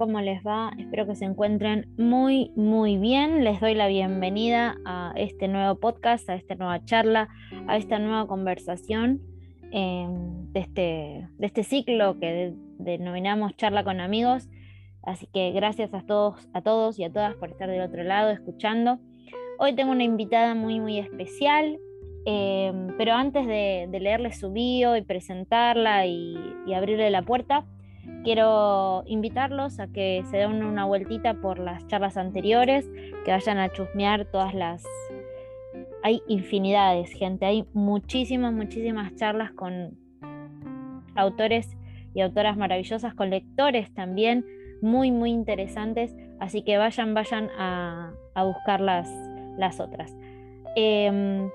¿cómo les va? Espero que se encuentren muy, muy bien. Les doy la bienvenida a este nuevo podcast, a esta nueva charla, a esta nueva conversación em, de, este, de este ciclo que denominamos charla con amigos. Así que gracias a todos, a todos y a todas por estar del otro lado escuchando. Hoy tengo una invitada muy, muy especial, em, pero antes de, leerle su bio y presentarla y abrirle la puerta, Quiero invitarlos a que se den una vueltita por las charlas anteriores, que vayan a chusmear todas las... Hay infinidades, gente, hay muchísimas, muchísimas charlas con autores y autoras maravillosas, con lectores también, muy, muy interesantes, así que vayan, vayan a, buscar las, las otras. Em,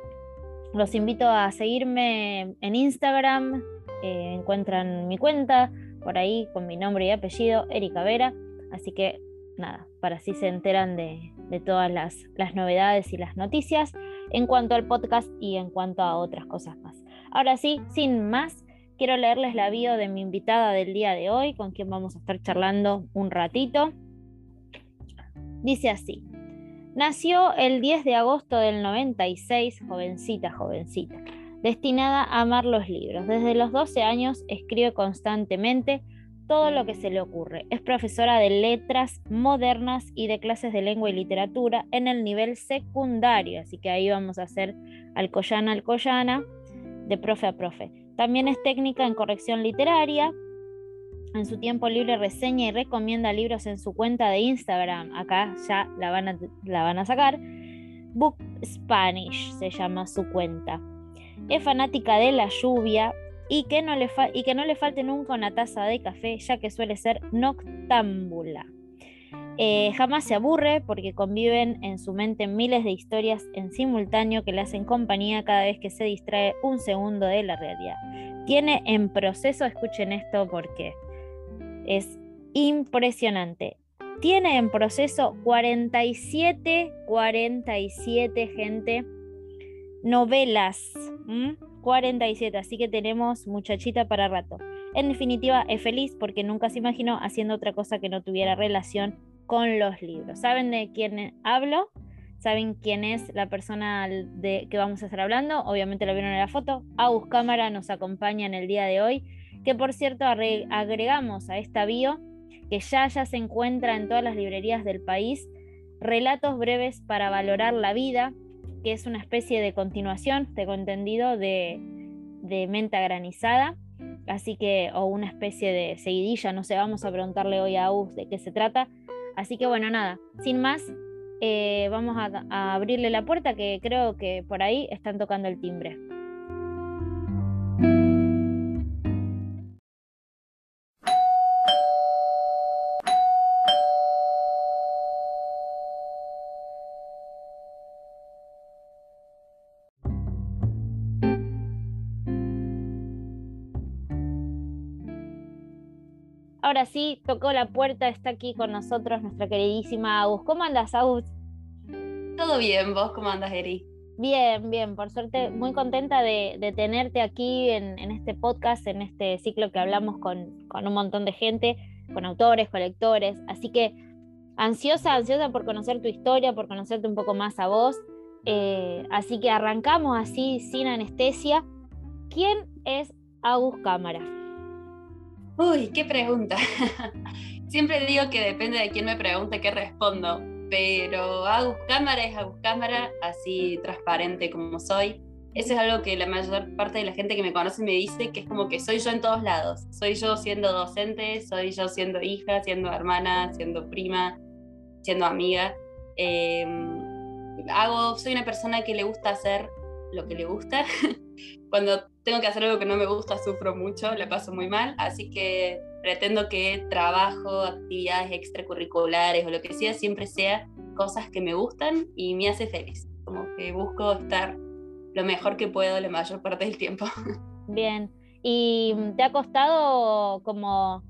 los invito a seguirme en Instagram, eh, encuentran mi cuenta, por ahí con mi nombre y apellido, Erika Vera. Así que nada, para así se enteran de, todas las, novedades y las noticias en cuanto al podcast y en cuanto a otras cosas más. Ahora sí, sin más, quiero leerles la bio de mi invitada del día de hoy, con quien vamos a estar charlando un ratito. Dice así, nació el 10 de agosto del 96, jovencita, jovencita destinada a amar los libros. Desde los 12 años escribe constantemente todo lo que se le ocurre. Es profesora de letras modernas y de clases de lengua y literatura en el nivel secundario, así que ahí vamos a hacer alcoyana alcoyana, de profe a profe. También es técnica en corrección literaria. En su tiempo libre reseña y recomienda libros en su cuenta de Instagram. Acá ya la van a, la van a sacar. Book Spanish se llama su cuenta es fanática de la lluvia y que, no le falte nunca una taza de café, ya que suele ser noctámbula. Eh, jamás se aburre porque conviven en su mente miles de historias en simultáneo que le hacen compañía cada vez que se distrae un segundo de la realidad. Tiene en proceso, escuchen esto porque es impresionante. Tiene en proceso 47, 47 gente novelas. 47, así que tenemos muchachita para rato. En definitiva, es feliz porque nunca se imaginó haciendo otra cosa que no tuviera relación con los libros. ¿Saben de quién hablo? ¿Saben quién es la persona de que vamos a estar hablando? Obviamente lo vieron en la foto. Agus Cámara nos acompaña en el día de hoy, que por cierto agregamos a esta bio que ya ya se encuentra en todas las librerías del país relatos breves para valorar la vida, que es una especie de continuación, tengo entendido, de, de menta granizada. Así que, o una especie de seguidilla, no sé, vamos a preguntarle hoy a Us de qué se trata. Así que bueno, nada, sin más, eh, vamos a abrirle la puerta que creo que por ahí están tocando el timbre. Ahora sí, tocó la puerta, está aquí con nosotros nuestra queridísima Agus. ¿Cómo andas, Agus? Todo bien, ¿vos cómo andas, Eri? Bien, bien, por suerte muy contenta de, tenerte aquí en, este podcast, en este ciclo que hablamos con, un montón de gente, con autores, con lectores. Así que ansiosa, ansiosa por conocer tu historia, por conocerte un poco más a vos. Eh, así que arrancamos así, sin anestesia. ¿Quién es Agus Cámara? Uy, qué pregunta. Siempre digo que depende de quién me pregunte qué respondo, pero Agus Cámara es Agus Cámara, así transparente como soy. Eso es algo que la mayor parte de la gente que me conoce me dice, que es como que soy yo en todos lados. Soy yo siendo docente, soy yo siendo hija, siendo hermana, siendo prima, siendo amiga. Em, hago, soy una persona que le gusta hacer lo que le gusta. Cuando tengo que hacer algo que no me gusta, sufro mucho, la paso muy mal, así que pretendo que trabajo, actividades extracurriculares o lo que sea, siempre sea cosas que me gustan y me hace feliz. Como que busco estar lo mejor que puedo la mayor parte del tiempo. Bien, ¿y te ha costado como...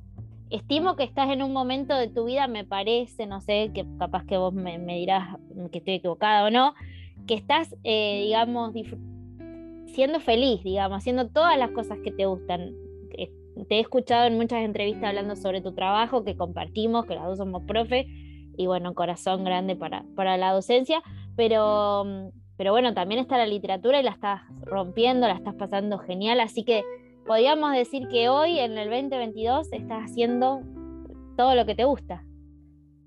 Estimo que estás en un momento de tu vida, me parece, no sé, que capaz que vos me, dirás que estoy equivocada o no, que estás, eh, digamos, siendo feliz, digamos, haciendo todas las cosas que te gustan. te he escuchado en muchas entrevistas hablando sobre tu trabajo, que compartimos, que las dos somos profe, y bueno, corazón grande para, para la docencia, pero, pero bueno, también está la literatura y la estás rompiendo, la estás pasando genial, así que podríamos decir que hoy, en el 2022, estás haciendo todo lo que te gusta.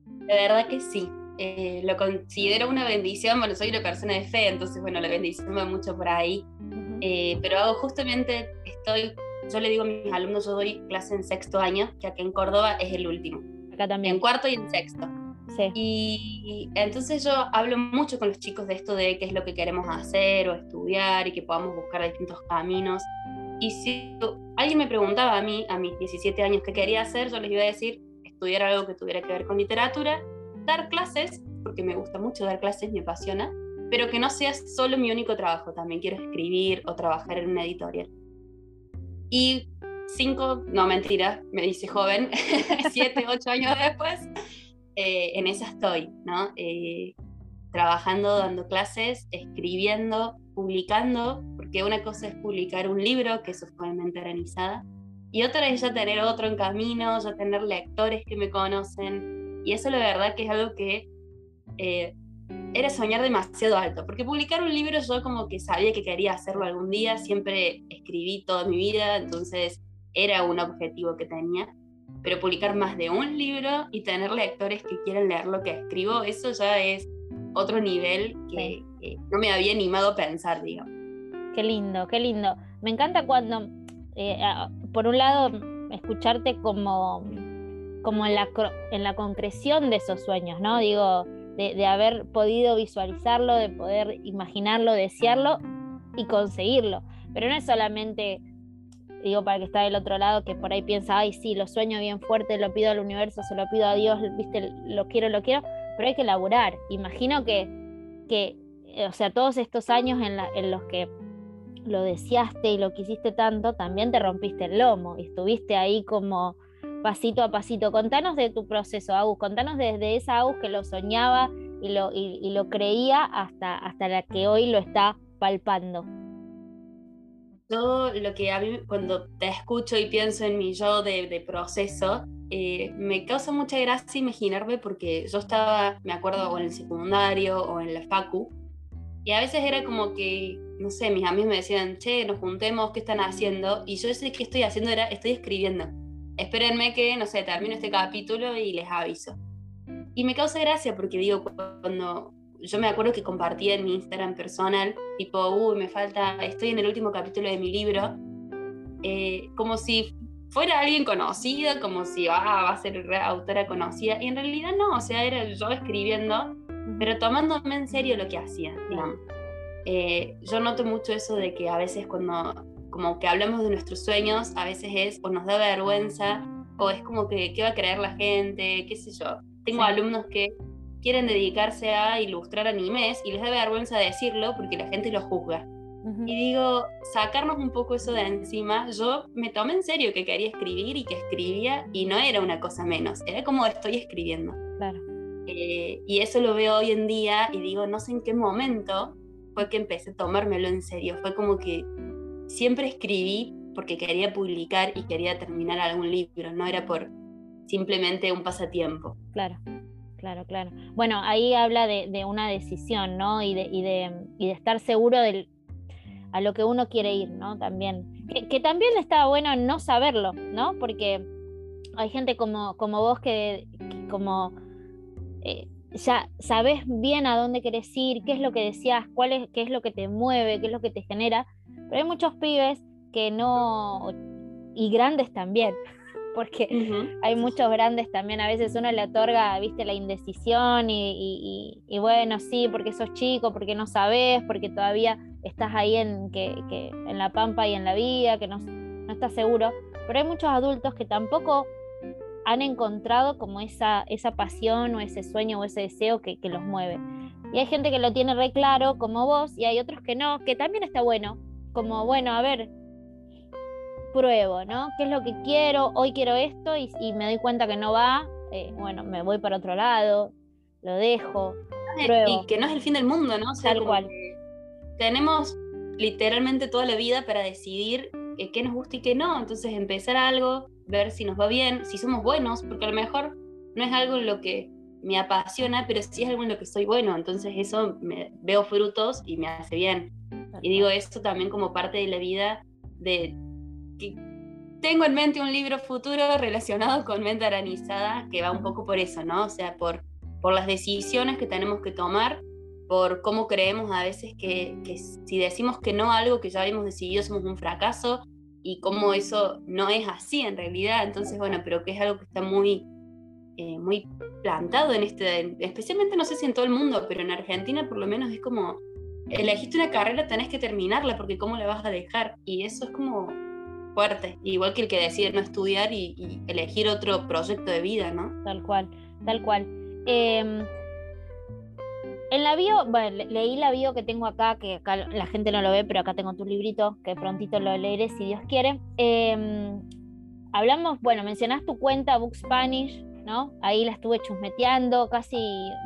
De verdad que sí. Eh, lo considero una bendición, bueno, soy una persona de fe, entonces, bueno, la bendición va mucho por ahí. Eh, pero justamente estoy, yo le digo a mis alumnos, yo doy clase en sexto año, que aquí en Córdoba es el último. Acá también. En cuarto y en sexto. Sí. Y entonces yo hablo mucho con los chicos de esto de qué es lo que queremos hacer o estudiar y que podamos buscar distintos caminos. Y si alguien me preguntaba a mí, a mis 17 años, qué quería hacer, yo les iba a decir estudiar algo que tuviera que ver con literatura, dar clases, porque me gusta mucho dar clases, me apasiona, pero que no sea solo mi único trabajo, también quiero escribir o trabajar en una editorial. Y cinco, no mentira, me dice joven, siete, ocho años después, eh, en esa estoy, ¿no? Eh, trabajando, dando clases, escribiendo, publicando, porque una cosa es publicar un libro, que eso fue mente organizada, y otra es ya tener otro en camino, ya tener lectores que me conocen. Y eso la verdad que es algo que eh, era soñar demasiado alto, porque publicar un libro yo como que sabía que quería hacerlo algún día, siempre escribí toda mi vida, entonces era un objetivo que tenía. Pero publicar más de un libro y tener lectores que quieran leer lo que escribo, eso ya es otro nivel que, no me había animado a pensar, digamos. Qué lindo, qué lindo. Me encanta cuando eh, por un lado, escucharte como, como en, la, en la concreción de esos sueños, ¿no? Digo, de, haber podido visualizarlo, de poder imaginarlo, desearlo y conseguirlo. Pero no es solamente, digo, para que está del otro lado, que por ahí piensa, ay, sí, lo sueño bien fuerte, lo pido al universo, se lo pido a Dios, viste, lo quiero, lo quiero, pero hay que laburar. Imagino que, que o sea, todos estos años en los que lo deseaste y lo quisiste tanto, también te rompiste el lomo y estuviste ahí como pasito a pasito. Contanos de tu proceso, Agus, contanos desde esa Agus que lo soñaba y lo, y, lo creía hasta, hasta la que hoy lo está palpando. Todo lo que a mí cuando te escucho y pienso en mi yo de, proceso, eh, me causa mucha gracia imaginarme porque yo estaba, me acuerdo, o en el secundario o en la facu, y a veces era como que no sé, mis amigos me decían, che, nos juntemos, ¿qué están haciendo? Y yo sé que estoy haciendo era, estoy escribiendo. Espérenme que, no sé, termino este capítulo y les aviso. Y me causa gracia porque digo, cuando yo me acuerdo que compartí en mi Instagram personal, tipo, uy, me falta, estoy en el último capítulo de mi libro, eh, como si fuera alguien conocido, como si ah, va a ser autora conocida, y en realidad no, o sea, era yo escribiendo, pero tomándome en serio lo que hacía, digamos. Eh, yo noto mucho eso de que a veces cuando como que hablamos de nuestros sueños, a veces es o nos da vergüenza o es como que qué va a creer la gente, qué sé yo. Tengo alumnos que quieren dedicarse a ilustrar animes y les da vergüenza decirlo porque la gente lo juzga. Y digo, sacarnos un poco eso de encima, yo me tomé en serio que quería escribir y que escribía y no era una cosa menos, era como estoy escribiendo. Claro. Eh, y eso lo veo hoy en día y digo, no sé en qué momento fue que empecé a tomármelo en serio. Fue como que siempre escribí porque quería publicar y quería terminar algún libro, no era por simplemente un pasatiempo. Claro, claro, claro. Bueno, ahí habla de, una decisión, ¿no? Y de, y de, y de estar seguro de a lo que uno quiere ir, ¿no? También. Que, también está bueno no saberlo, ¿no? Porque hay gente como, como vos que, como eh, ya sabes bien a dónde querés ir, qué es lo que decías, cuál es, qué es lo que te mueve, qué es lo que te genera. Pero hay muchos pibes que no, y grandes también, porque hay muchos grandes también, a veces uno le otorga, viste, la indecisión y, bueno, sí, porque sos chico, porque no sabes, porque todavía estás ahí en, que, en la pampa y en la vida, que no, no estás seguro. Pero hay muchos adultos que tampoco han encontrado como esa, esa pasión o ese sueño o ese deseo que, los mueve. Y hay gente que lo tiene re claro, como vos, y hay otros que no, que también está bueno. Como, bueno, a ver, pruebo, ¿no? ¿Qué es lo que quiero? Hoy quiero esto y, me doy cuenta que no va, eh, bueno, me voy para otro lado, lo dejo. Y que no es el fin del mundo, ¿no? Tal cual. Tenemos literalmente toda la vida para decidir eh, qué nos gusta y qué no. Entonces empezar algo, ver si nos va bien, si somos buenos, porque a lo mejor no es algo en lo que me apasiona, pero sí es algo en lo que soy bueno. Entonces eso me veo frutos y me hace bien. Y digo esto también como parte de la vida de que tengo en mente un libro futuro relacionado con mente aranizada que va un poco por eso, ¿no? O sea, por, por las decisiones que tenemos que tomar por cómo creemos a veces que, si decimos que no a algo que ya habíamos decidido somos un fracaso y cómo eso no es así en realidad. Entonces, bueno, pero que es algo que está muy, eh, muy plantado en este, especialmente no sé si en todo el mundo, pero en Argentina por lo menos es como, elegiste una carrera, tenés que terminarla porque cómo la vas a dejar. Y eso es como fuerte, igual que el que decide no estudiar y, elegir otro proyecto de vida, ¿no? Tal cual, tal cual. Eh, en la bio, bueno, leí la bio que tengo acá, que acá la gente no lo ve, pero acá tengo tu librito, que prontito lo leeré si Dios quiere. Em, hablamos, bueno, mencionás tu cuenta Book Spanish, ¿no? Ahí la estuve chusmeteando, casi,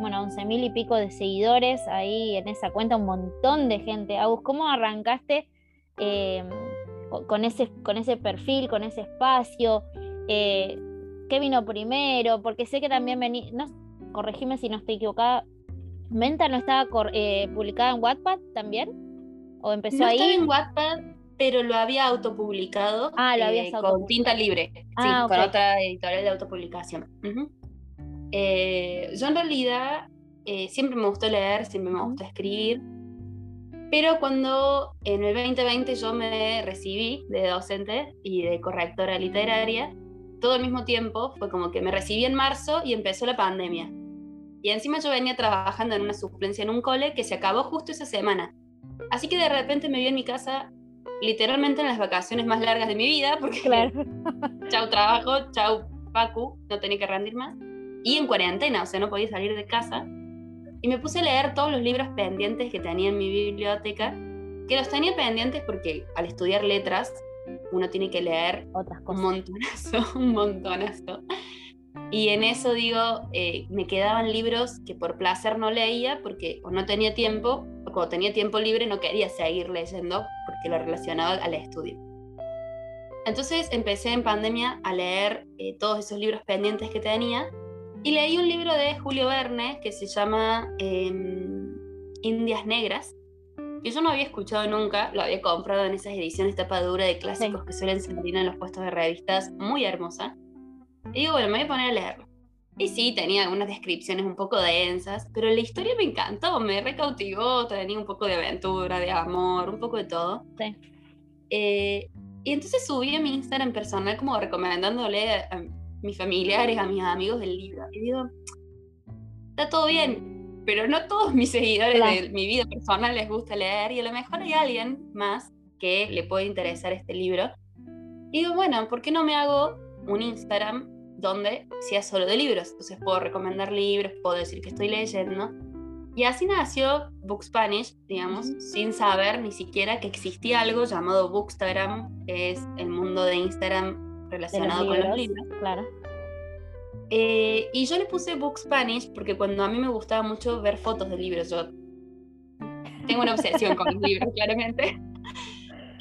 bueno, once mil y pico de seguidores ahí en esa cuenta, un montón de gente. Agus, ¿cómo arrancaste em, con, ese, con ese perfil, con ese espacio? Eh, ¿Qué vino primero? Porque sé que también vení, no, corregime si no estoy equivocada, ¿Menta no estaba eh, publicada en Wattpad también? ¿O empezó no ahí? Estaba en Wattpad, pero lo había autopublicado ah, lo eh, con tinta libre, ah, con otra editorial de autopublicación. Eh, yo en realidad siempre me gustó leer, siempre me gustó escribir, pero cuando en el 2020 yo me recibí de docente y de correctora literaria, todo al mismo tiempo, fue como que me recibí en marzo y empezó la pandemia. Y encima yo venía trabajando en una suplencia en un cole que se acabó justo esa semana. Así que de repente me vi en mi casa literalmente en las vacaciones más largas de mi vida, porque claro. chau trabajo, chau Pacu, no tenía que rendir más. Y en cuarentena, o sea, no podía salir de casa. Y me puse a leer todos los libros pendientes que tenía en mi biblioteca, que los tenía pendientes porque al estudiar letras uno tiene que leer Otras cosas. un montonazo, un montonazo. Y en eso digo, eh, me quedaban libros que por placer no leía porque o no tenía tiempo, o cuando tenía tiempo libre no quería seguir leyendo porque lo relacionaba al estudio. Entonces empecé en pandemia a leer eh, todos esos libros pendientes que tenía y leí un libro de Julio Verne que se llama em, Indias Negras, que yo no había escuchado nunca, lo había comprado en esas ediciones tapadura de clásicos que suelen salir en los puestos de revistas, muy hermosa. Y digo, bueno, me voy a poner a leerlo. Y sí, tenía algunas descripciones un poco densas, pero la historia me encantó, me recautivó, tenía un poco de aventura, de amor, un poco de todo. Sí. Eh, y entonces subí a mi Instagram personal como recomendándole a, mis familiares, a mis amigos del libro. Y digo, está todo bien, pero no todos mis seguidores de mi vida personal les gusta leer y a lo mejor hay alguien más que le puede interesar este libro. Y digo, bueno, ¿por qué no me hago un Instagram donde sea solo de libros. Entonces puedo recomendar libros, puedo decir que estoy leyendo. Y así nació Book Spanish, digamos, sin saber ni siquiera que existía algo llamado Bookstagram, que es el mundo de Instagram relacionado con los libros. Claro. Eh, y yo le puse Book Spanish porque cuando a mí me gustaba mucho ver fotos de libros, yo tengo una obsesión con los libros, claramente.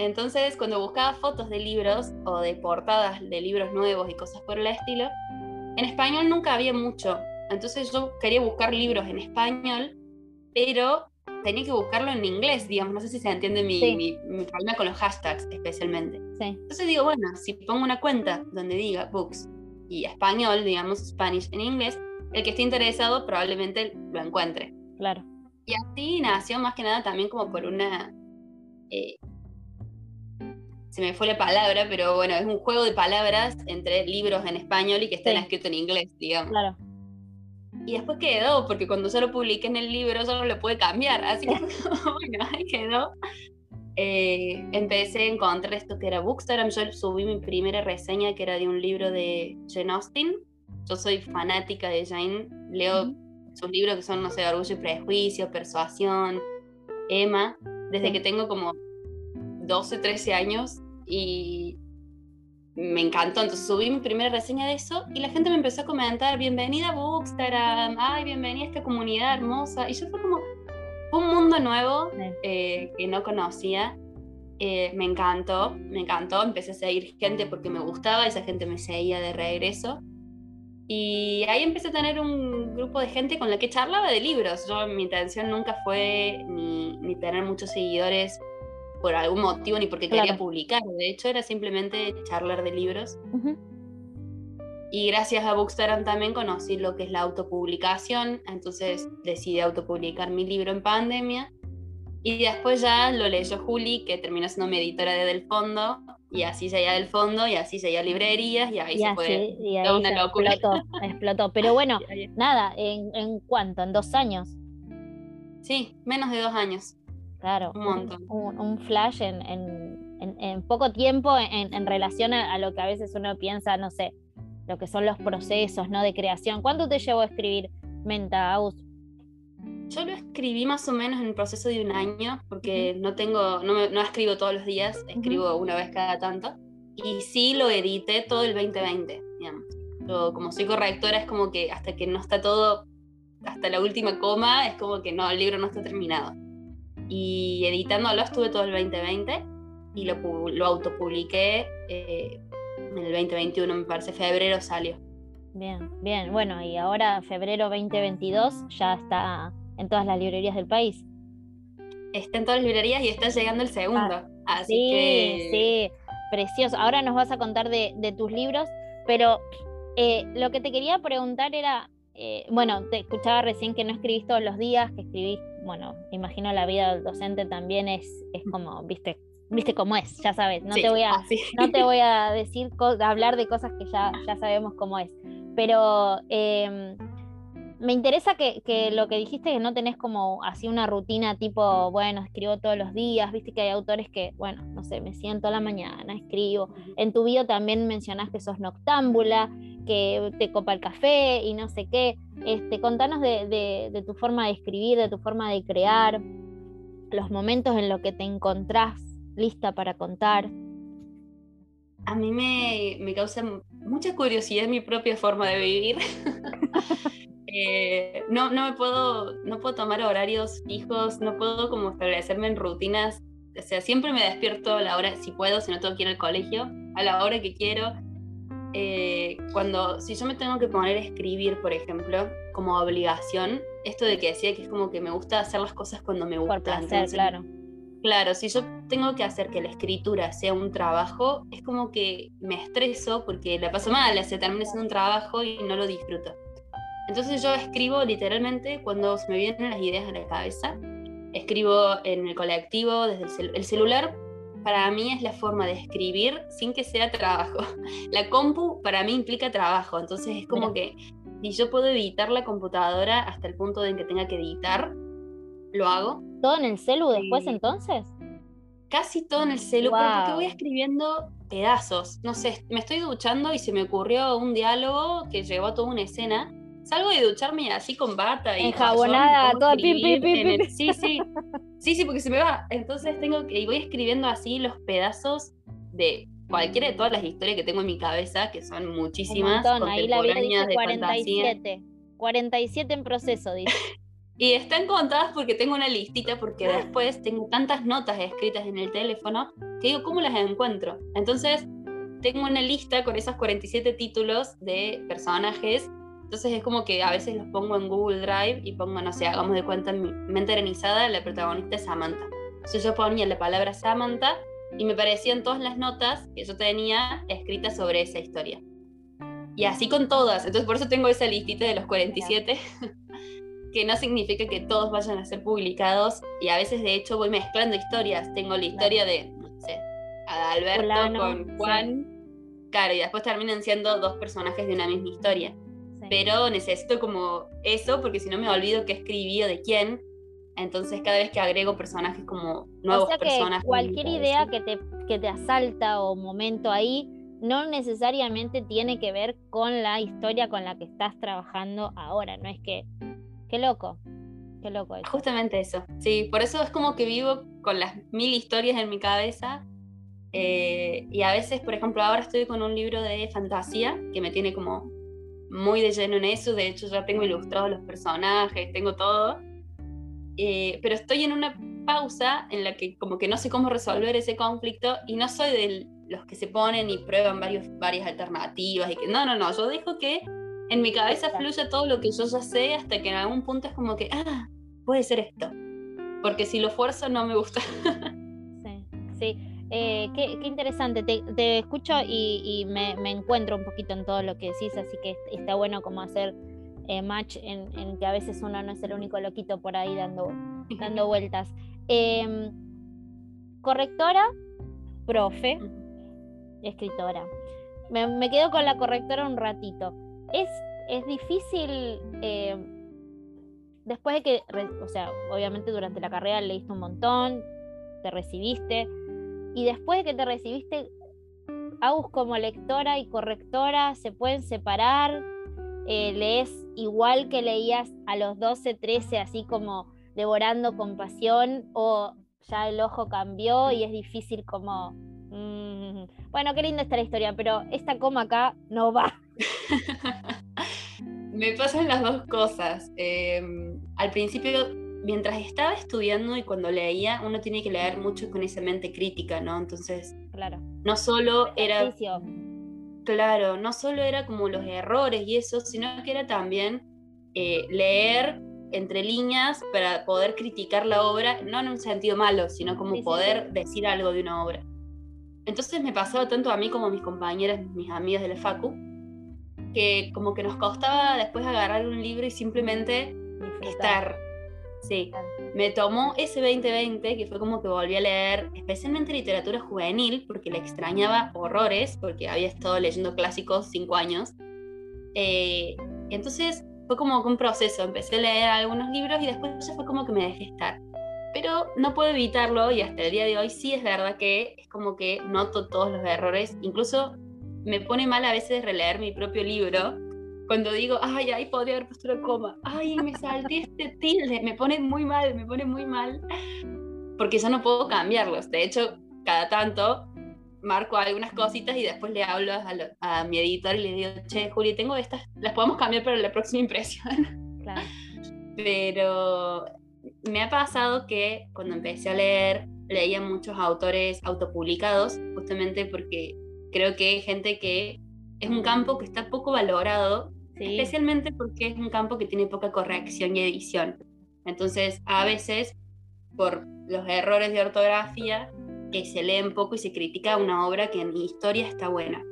Entonces, cuando buscaba fotos de libros o de portadas de libros nuevos y cosas por el estilo, en español nunca había mucho. Entonces yo quería buscar libros en español, pero tenía que buscarlo en inglés, digamos. No sé si se entiende mi, problema con los hashtags especialmente. Entonces digo, bueno, si pongo una cuenta donde diga books y español, digamos, Spanish en inglés, el que esté interesado probablemente lo encuentre. Claro. Y así nació más que nada también como por una eh, se me fue la palabra, pero bueno, es un juego de palabras entre libros en español y que están escritos en inglés, digamos. Claro. Y después quedó, porque cuando yo lo publiqué en el libro, yo no lo pude cambiar. Así que, bueno, ahí quedó. Eh, empecé a encontrar esto que era Bookstagram. Yo subí mi primera reseña que era de un libro de Jane Austen. Yo soy fanática de Jane. Leo sus libros que son, no sé, Orgullo y Prejuicio, Persuasión, Emma, desde que tengo como 12, 13 años y me encantó. Entonces subí mi primera reseña de eso y la gente me empezó a comentar, bienvenida a Bookstagram, ay, bienvenida a esta comunidad hermosa. Y yo fue como un mundo nuevo eh, que no conocía. eh, me encantó, me encantó, empecé a seguir gente porque me gustaba, esa gente me seguía de regreso. Y ahí empecé a tener un grupo de gente con la que charlaba de libros. Yo, mi intención nunca fue ni, ni tener muchos seguidores por algún motivo ni porque quería publicar. De hecho, era simplemente charlar de libros. Y gracias a Bookstagram también conocí lo que es la autopublicación. Entonces decidí autopublicar mi libro en pandemia. Y después ya lo leyó Juli, que terminó siendo mi editora de Del Fondo, y así seguía Del Fondo, y así seguía librerías, y ahí se fue una locura. Explotó, explotó. Pero bueno, nada, ¿en, ¿en cuánto? ¿En dos años? Sí, menos de dos años. Claro, un, un, flash en, en, en, poco tiempo en, relación a, lo que a veces uno piensa, no sé, lo que son los procesos ¿no? de creación. ¿Cuánto te llevó a escribir Menta, Aus? Yo lo escribí más o menos en el proceso de un año, porque no tengo, no, no escribo todos los días, escribo una vez cada tanto. Y sí lo edité todo el 2020, digamos. como soy correctora, es como que hasta que no está todo, hasta la última coma, es como que no, el libro no está terminado y editándolo estuve todo el 2020 y lo, lo autopubliqué eh, en el 2021, me parece, febrero salió. Bien, bien, bueno, y ahora febrero 2022 ya está en todas las librerías del país. Está en todas las librerías y está llegando el segundo. Ah, así sí, que... sí, precioso. Ahora nos vas a contar de, de tus libros, pero eh, lo que te quería preguntar era, eh, bueno, te escuchaba recién que no escribís todos los días, que escribís bueno, imagino la vida del docente también es, es como, viste, viste cómo es, ya sabes, no, te, voy a, no te voy a decir, hablar de cosas que ya, ya sabemos cómo es, pero em, me interesa que, que, lo que dijiste, que no tenés como así una rutina tipo, bueno, escribo todos los días, viste que hay autores que, bueno, no sé, me siento a la mañana, escribo, en tu video también mencionás que sos noctámbula, que te copa el café y no sé qué. Este, contanos de, tu forma de escribir, de tu forma de crear, los momentos en los que te encontrás lista para contar. A mí me, causa mucha curiosidad mi propia forma de vivir. Eh, no, no me puedo, no puedo tomar horarios fijos, no puedo como establecerme en rutinas. O sea, siempre me despierto a la hora, si puedo, si no tengo que ir al colegio, a la hora que quiero eh, cuando, si yo me tengo que poner a escribir, por ejemplo, como obligación, esto de que decía que es como que me gusta hacer las cosas cuando me gusta. Por claro. Claro, si yo tengo que hacer que la escritura sea un trabajo, es como que me estreso porque la paso mal, se termina siendo un trabajo y no lo disfruto. Entonces yo escribo literalmente cuando se me vienen las ideas a la cabeza. Escribo en el colectivo, desde el, el celular, para mí es la forma de escribir sin que sea trabajo. La compu para mí implica trabajo, entonces es como que si yo puedo editar la computadora hasta el punto de que tenga que editar, lo hago. ¿Todo en el celu después entonces? Casi todo en el celu, porque voy escribiendo pedazos. No sé, me estoy duchando y se me ocurrió un diálogo que llevó a toda una escena salgo de ducharme así con bata y enjabonada, toda pim, Sí, sí. Sí, sí, porque se me va. Entonces tengo que y voy escribiendo así los pedazos de cualquiera de todas las historias que tengo en mi cabeza, que son muchísimas, Ahí la vida dice 47. 47 en proceso, dice. y están contadas porque tengo una listita, porque después tengo tantas notas escritas en el teléfono que digo, ¿cómo las encuentro? Entonces, tengo una lista con esos 47 títulos de personajes entonces es como que a veces los pongo en Google Drive y pongo, no sé, hagamos de cuenta en mi mente organizada, la protagonista es Samantha. Entonces yo ponía la palabra Samantha y me parecían todas las notas que yo tenía escritas sobre esa historia. Y así con todas. Entonces por eso tengo esa listita de los 47, que no significa que todos vayan a ser publicados. Y a veces de hecho voy mezclando historias. Tengo la historia de, no sé, Alberto con Juan. Claro, y después terminan siendo dos personajes de una misma historia pero necesito como eso porque si no me olvido qué escribí o de quién. Entonces cada vez que agrego personajes como nuevos o sea Cualquier idea que te, que te asalta o momento ahí no necesariamente tiene que ver con la historia con la que estás trabajando ahora. No es que. Qué loco. Qué loco eso. Justamente eso. Sí, por eso es como que vivo con las mil historias en mi cabeza. Eh, y a veces, por ejemplo, ahora estoy con un libro de fantasía que me tiene como muy de lleno en eso, de hecho ya tengo ilustrados los personajes, tengo todo, eh, pero estoy en una pausa en la que como que no sé cómo resolver ese conflicto y no soy de los que se ponen y prueban varios, varias alternativas y que no, no, no, yo dejo que en mi cabeza fluya todo lo que yo ya sé hasta que en algún punto es como que, ah, puede ser esto. Porque si lo fuerzo no me gusta. sí, sí. Eh, qué, interesante, te, escucho y, me, encuentro un poquito en todo lo que decís, así que está bueno como hacer eh, match en, que a veces uno no es el único loquito por ahí dando, dando vueltas. Em, correctora, profe, escritora. Me, quedo con la correctora un ratito. Es, es difícil, eh, después de que, o sea, obviamente durante la carrera leíste un montón, te recibiste, y después de que te recibiste, Agus como lectora y correctora se pueden separar, eh, lees igual que leías a los 12, 13, así como devorando con pasión, o ya el ojo cambió y es difícil como... Mm, bueno, qué linda está la historia, pero esta coma acá no va. Me pasan las dos cosas. Em, al principio mientras estaba estudiando y cuando leía, uno tiene que leer mucho con esa mente crítica, ¿no? Entonces, claro. no solo era... Claro, no solo era como los errores y eso, sino que era también eh, leer entre líneas para poder criticar la obra, no en un sentido malo, sino como poder decir algo de una obra. Entonces me pasaba tanto a mí como a mis compañeras, mis amigas de la Facu, que como que nos costaba después agarrar un libro y simplemente estar Sí, me tomó ese 2020, que fue como que volví a leer, especialmente literatura juvenil, porque la extrañaba horrores, porque había estado leyendo clásicos cinco años. Eh, entonces fue como un proceso, empecé a leer algunos libros y después ya fue como que me dejé estar. Pero no puedo evitarlo y hasta el día de hoy sí es verdad que es como que noto todos los errores, incluso me pone mal a veces releer mi propio libro cuando digo, ay, ahí podría haber puesto una coma, ay, me salté este tilde, me pone muy mal, me pone muy mal, porque yo no puedo cambiarlos. De hecho, cada tanto marco algunas cositas y después le hablo a, mi editor y le digo, che, Juli, tengo estas, las podemos cambiar para la próxima impresión. Claro. Pero me ha pasado que cuando empecé a leer, leía muchos autores autopublicados, justamente porque creo que hay gente que es un campo que está poco valorado especialmente porque es un campo que tiene poca corrección y edición. Entonces, a veces, por los errores de ortografía, que se leen poco y se critica una obra que en historia está buena.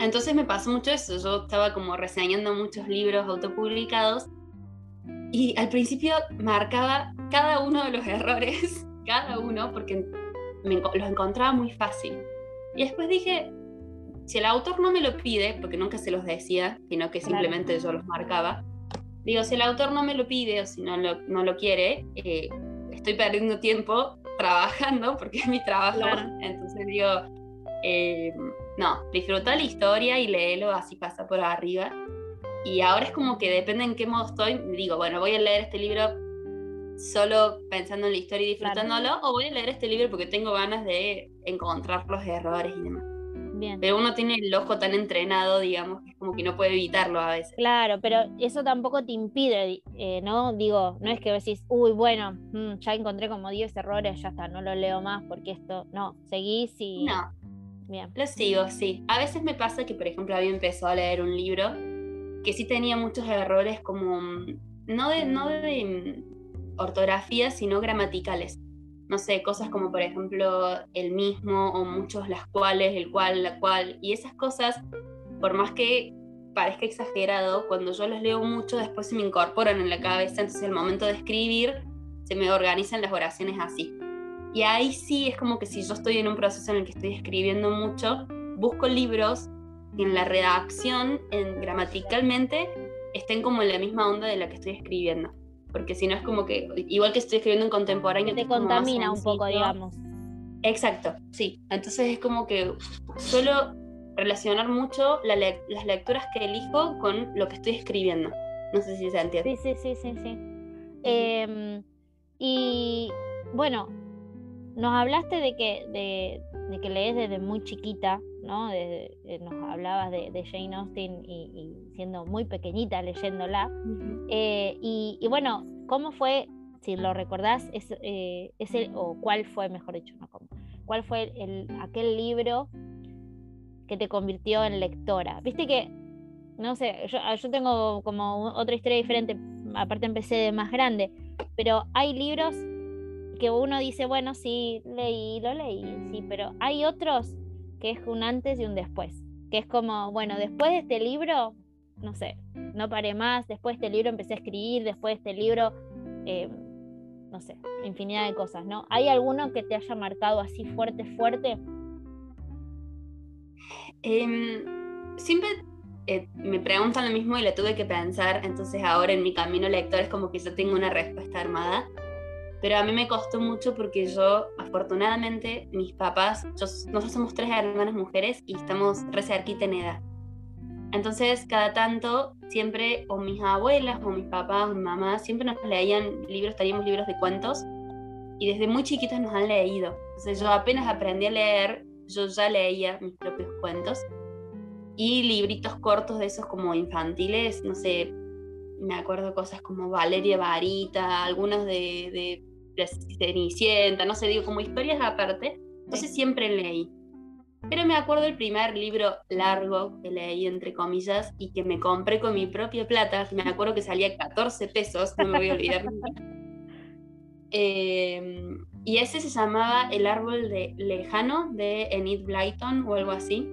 Entonces me pasó mucho eso, yo estaba como reseñando muchos libros autopublicados y al principio marcaba cada uno de los errores, cada uno, porque los encontraba muy fácil. Y después dije, si el autor no me lo pide, porque nunca se los decía, sino que simplemente yo los marcaba, digo, si el autor no me lo pide o si no lo, no lo quiere, eh, estoy perdiendo tiempo trabajando, porque es mi trabajo. Entonces digo, eh, no, disfruta la historia y léelo, así pasa por arriba. Y ahora es como que depende en qué modo estoy, digo, bueno, voy a leer este libro solo pensando en la historia y disfrutándolo, o voy a leer este libro porque tengo ganas de encontrar los errores y demás. Pero uno tiene el ojo tan entrenado, digamos, que es como que no puede evitarlo a veces. Claro, pero eso tampoco te impide, eh, ¿no? Digo, no es que decís, uy, bueno, mm, ya encontré como 10 errores, ya está, no lo leo más porque esto, no, seguís y... No. Bien. Lo sigo, sí. A veces me pasa que, por ejemplo, había empezado a leer un libro que sí tenía muchos errores como, mm, no de, no de mm, ortografía, sino gramaticales no sé, cosas como por ejemplo el mismo o muchos las cuales, el cual, la cual, y esas cosas, por más que parezca exagerado, cuando yo las leo mucho después se me incorporan en la cabeza, entonces al momento de escribir se me organizan las oraciones así. Y ahí sí es como que si yo estoy en un proceso en el que estoy escribiendo mucho, busco libros que en la redacción, en, gramaticalmente, estén como en la misma onda de la que estoy escribiendo porque si no es como que, igual que estoy escribiendo en contemporáneo. Te contamina un poco, digamos. Exacto, sí. Entonces es como que suelo relacionar mucho las lecturas que elijo con lo que estoy escribiendo. No sé si se entiende. Sí, sí, sí, sí, sí. Em, y bueno, nos hablaste de que, de, que lees desde muy chiquita, ¿no? Eh, nos hablabas de, Jane Austen y, siendo muy pequeñita leyéndola. Eh, y, bueno, ¿cómo fue si lo recordás, es, eh, el, o cuál fue, mejor dicho, no como, cuál fue el, aquel libro que te convirtió en lectora. Viste que, no sé, yo, yo tengo como otra historia diferente, aparte empecé de más grande, pero hay libros que uno dice, bueno, sí, leí, lo leí, sí, pero hay otros que es un antes y un después, que es como, bueno, después de este libro, no sé, no paré más, después de este libro empecé a escribir, después de este libro, eh, no sé, infinidad de cosas, ¿no? ¿Hay alguno que te haya marcado así fuerte, fuerte? Em, siempre eh, me preguntan lo mismo y le tuve que pensar, entonces ahora en mi camino lector es como que yo tengo una respuesta armada pero a mí me costó mucho porque yo, afortunadamente, mis papás, nosotros somos tres hermanas mujeres y estamos re en edad. Entonces, cada tanto, siempre, o mis abuelas, o mis papás, o mi mamá, siempre nos leían libros, teníamos libros de cuentos, y desde muy chiquitos nos han leído. Entonces, yo apenas aprendí a leer, yo ya leía mis propios cuentos, y libritos cortos de esos como infantiles, no sé, me acuerdo cosas como Valeria Varita, algunos de Cenicienta, no sé, digo, como historias aparte. Entonces siempre leí. Pero me acuerdo el primer libro largo que leí, entre comillas, y que me compré con mi propia plata. Me acuerdo que salía 14 pesos, no me voy a olvidar em, y ese se llamaba El árbol de lejano de Enid Blyton o algo así.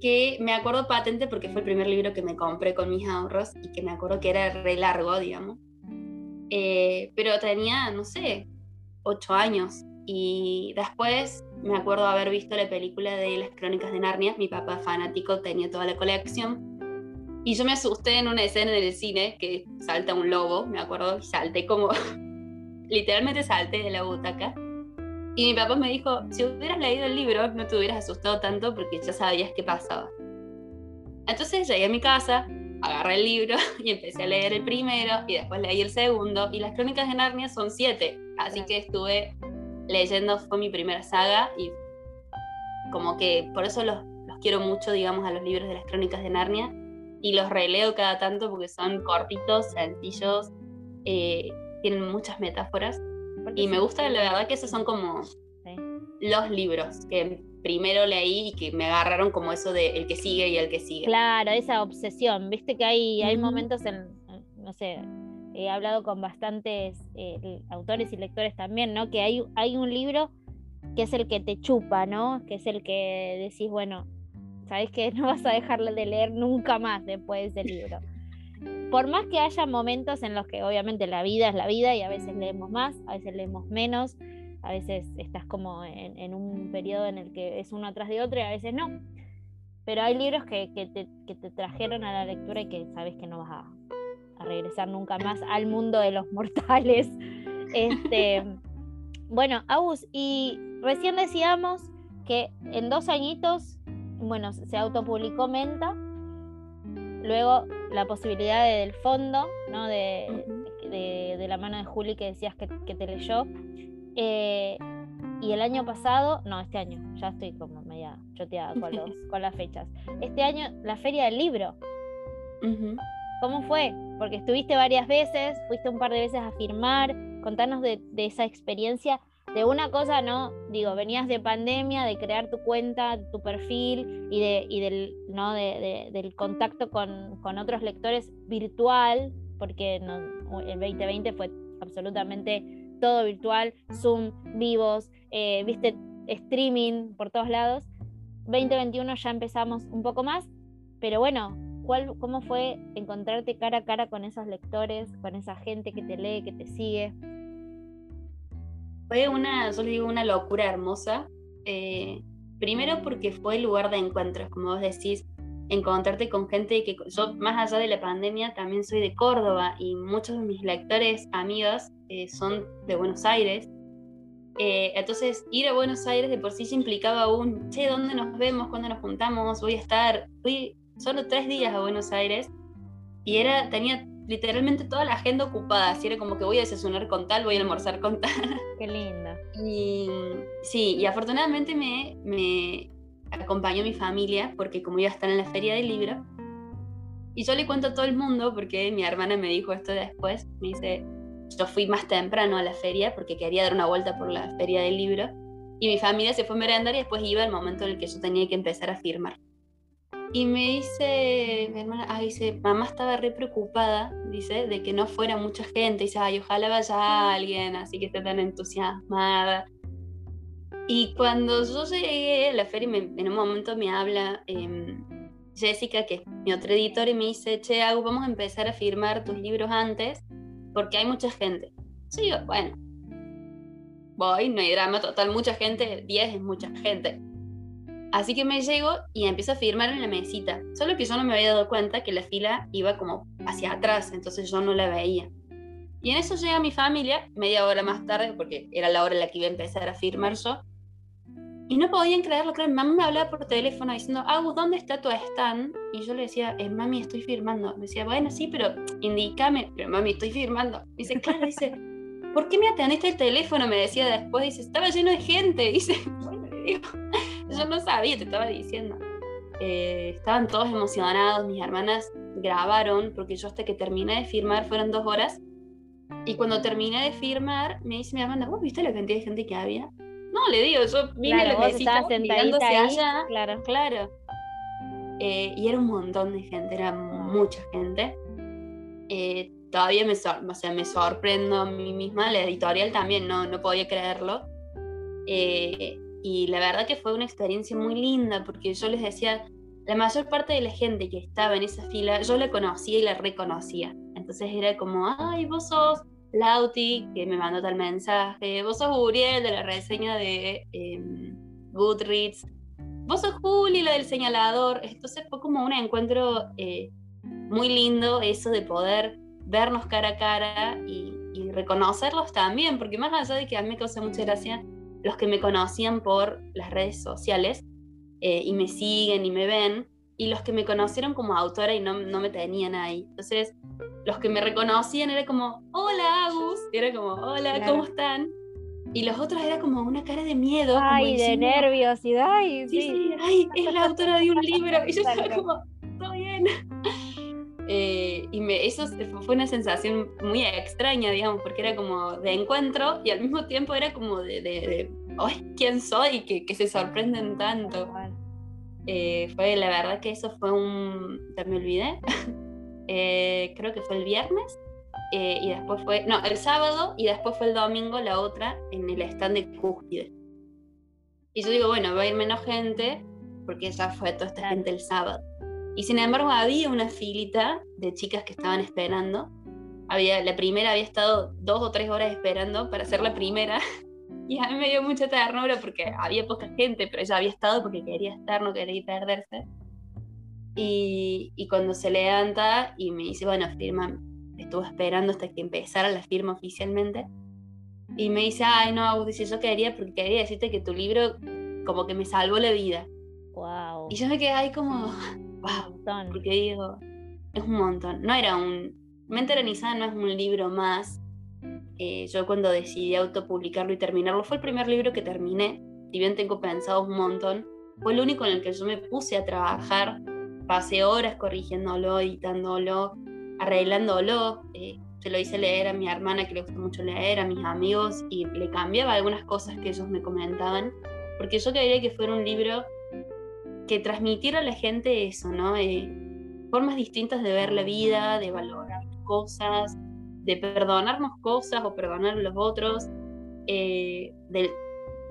Que me acuerdo patente porque fue el primer libro que me compré con mis ahorros y que me acuerdo que era re largo, digamos. Eh, pero tenía, no sé, ocho años. Y después me acuerdo haber visto la película de las crónicas de Narnia. Mi papá fanático tenía toda la colección. Y yo me asusté en una escena en el cine que salta un lobo, me acuerdo, y salté como, literalmente salté de la butaca. Y mi papá me dijo, si hubieras leído el libro, no te hubieras asustado tanto porque ya sabías qué pasaba. Entonces llegué a mi casa, agarré el libro y empecé a leer el primero y después leí el segundo. Y las crónicas de Narnia son siete, así que estuve leyendo, fue mi primera saga y como que por eso los, los quiero mucho, digamos, a los libros de las crónicas de Narnia y los releo cada tanto porque son cortitos, sencillos, eh, tienen muchas metáforas. Y me gusta, la verdad, que esos son como los libros que primero leí y que me agarraron como eso de el que sigue y el que sigue. Claro, esa obsesión. Viste que hay, hay momentos en, no sé, he hablado con bastantes eh, autores y lectores también, ¿no? Que hay, hay un libro que es el que te chupa, ¿no? Que es el que decís, bueno, sabes que no vas a dejarle de leer nunca más después de ese libro. Por más que haya momentos en los que obviamente la vida es la vida y a veces leemos más, a veces leemos menos, a veces estás como en, un periodo en el que es uno atrás de otro y a veces no. Pero hay libros que, te, trajeron a la lectura y que sabes que no vas a, regresar nunca más al mundo de los mortales. Este, bueno, Agus, y recién decíamos que en dos añitos, bueno, se autopublicó Menta, luego la posibilidad del fondo, ¿no? De, de, la mano de Juli que decías que, que te leyó, eh, y el año pasado, no, este año, ya estoy como media choteada con, los, con las fechas. Este año, la Feria del Libro. ¿Cómo fue? Porque estuviste varias veces, fuiste un par de veces a firmar. Contanos de, esa experiencia. De una cosa, ¿no? Digo, venías de pandemia, de crear tu cuenta, tu perfil y, de, y del, ¿no? De, del contacto con, con, otros lectores virtual, porque no, el 2020 fue absolutamente todo virtual, Zoom, vivos, eh, viste, streaming por todos lados. 2021 ya empezamos un poco más, pero bueno, ¿cuál, ¿cómo fue encontrarte cara a cara con esos lectores, con esa gente que te lee, que te sigue? Fue una, yo le digo, una locura hermosa. Eh, primero porque fue el lugar de encuentros, como vos decís, encontrarte con gente que yo, más allá de la pandemia, también soy de Córdoba y muchos de mis lectores, amigos, eh, son de Buenos Aires. Eh, entonces, ir a Buenos Aires de por sí se implicaba un, che, ¿dónde nos vemos? ¿Cuándo nos juntamos? Voy a estar, fui solo tres días a Buenos Aires y era, tenía literalmente toda la agenda ocupada, así era como que voy a desayunar con tal, voy a almorzar con tal. Qué linda. Y sí, y afortunadamente me, me acompañó mi familia, porque como iba a estar en la feria del libro, y yo le cuento a todo el mundo, porque mi hermana me dijo esto después, me dice, yo fui más temprano a la feria porque quería dar una vuelta por la feria del libro y mi familia se fue a merendar y después iba el momento en el que yo tenía que empezar a firmar. Y me dice, mi hermana, ah, dice, mamá estaba re preocupada, dice, de que no fuera mucha gente. Dice, ay, ojalá vaya alguien, así que esté tan entusiasmada. Y cuando yo llegué a la feria, en un momento me habla em, Jessica, que es mi otra editora, y me dice, che, Agus, vamos a empezar a firmar tus libros antes, porque hay mucha gente. Sí, bueno, voy, no hay drama, total, mucha gente, 10 es mucha gente. Así que me llego y empiezo a firmar en la mesita. Solo que yo no me había dado cuenta que la fila iba como hacia atrás, entonces yo no la veía. Y en eso llega mi familia, media hora más tarde, porque era la hora en la que iba a empezar a firmar yo. Y no podían creerlo, claro. Mi mamá me hablaba por teléfono diciendo, Agus, ¿dónde está tu stand? Y yo le decía, eh, mami, estoy firmando. Me decía, bueno, sí, pero indícame. Pero mami, estoy firmando. dice, claro, dice, ¿por qué me atendiste el teléfono? Me decía después. Dice, estaba lleno de gente. Dice, bueno, digo, yo no sabía, te estaba diciendo. Eh, estaban todos emocionados, mis hermanas grabaron, porque yo hasta que terminé de firmar fueron dos horas. Y cuando terminé de firmar, me dice mi hermana, ¿vos viste la cantidad de gente que había? No, le digo, yo vine claro, la mirándose ahí, allá. Claro. Claro. Eh, y era un montón de gente, era mucha gente. Eh, todavía me, o sea, me sorprendo a mí misma, la editorial también no, no podía creerlo. Eh, y la verdad que fue una experiencia muy linda porque yo les decía, la mayor parte de la gente que estaba en esa fila, yo la conocía y la reconocía. Entonces era como, ay, vos sos Lauti, que me mandó tal mensaje, vos sos Uriel de la reseña de em, Goodreads, vos sos Juli, la del señalador. Entonces fue como un encuentro eh, muy lindo eso de poder vernos cara a cara y, reconocerlos también, porque más allá de que a mí me causa mucha gracia los que me conocían por las redes sociales eh, y me siguen y me ven, y los que me conocieron como autora y no, no, me tenían ahí. Entonces, los que me reconocían era como, hola Agus, y era como, hola, ¿cómo están? Y los otros era como una cara de miedo. Ay, de nerviosidad. Sí, sí, sí, ay, es la autora de un libro. Y yo estaba como, todo bien. Eh, y me, eso fue una sensación muy extraña, digamos, porque era como de encuentro y al mismo tiempo era como de, de, ¿quién soy? Que, que se sorprenden tanto. Eh, fue la verdad que eso fue un. Ya me olvidé. Eh, creo que fue el viernes. y después fue. No, el sábado y después fue el domingo la otra en el stand de Cúspide. Y yo digo, bueno, va a ir menos gente porque ya fue toda esta gente el sábado. Y sin embargo había una filita de chicas que estaban esperando. Había, la primera había estado dos o tres horas esperando para ser la primera. Y a mí me dio mucha ternura porque había poca gente, pero ella había estado porque quería estar, no quería perderse. Y, y cuando se levanta y me dice, bueno, firma, estuvo esperando hasta que empezara la firma oficialmente. Y me dice, ay, no, dice, yo quería porque quería decirte que tu libro como que me salvó la vida. Wow. Y yo me quedé ahí como, wow, porque digo, es un montón. No era un, Mente Organizada no es un libro más. Eh, yo cuando decidí autopublicarlo y terminarlo, fue el primer libro que terminé, si bien tengo pensado un montón, fue el único en el que yo me puse a trabajar, pasé horas corrigiéndolo, editándolo, arreglándolo. Eh, se lo hice leer a mi hermana que le gusta mucho leer, a mis amigos, y le cambiaba algunas cosas que ellos me comentaban, porque yo quería que fuera un libro que transmitir a la gente eso, ¿no? Eh, formas distintas de ver la vida, de valorar cosas, de perdonarnos cosas o perdonar a los otros, eh, de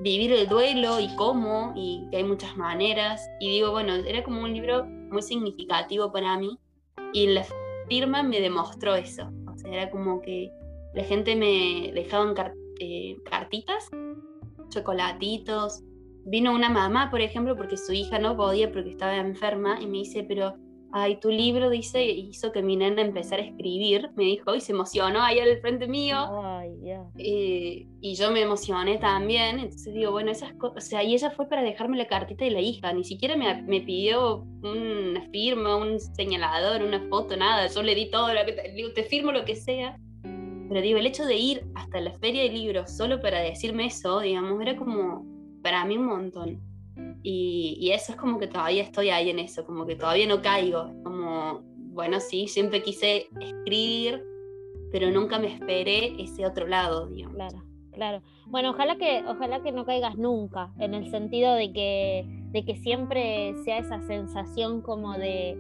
vivir el duelo y cómo, y que hay muchas maneras. Y digo, bueno, era como un libro muy significativo para mí y la firma me demostró eso. O sea, era como que la gente me dejaban eh, cartitas, chocolatitos, Vino una mamá, por ejemplo, porque su hija no podía porque estaba enferma y me dice, pero, ay, tu libro dice, hizo que mi nena empezara a escribir, me dijo, y se emocionó ahí al frente mío. Ay, eh, y yo me emocioné también, entonces digo, bueno, esas cosas, o sea, y ella fue para dejarme la cartita de la hija, ni siquiera me, me pidió una firma, un señalador, una foto, nada, yo le di todo, lo que digo, te firmo lo que sea. Pero digo, el hecho de ir hasta la feria de libros solo para decirme eso, digamos, era como, para mí un montón. Y, eso es como que todavía estoy ahí en eso, como que todavía no caigo. Como, bueno, sí, siempre quise escribir, pero nunca me esperé ese otro lado, digamos. Claro, claro. Bueno, ojalá que, ojalá que no caigas nunca, en el sentido de que, de que siempre sea esa sensación como de,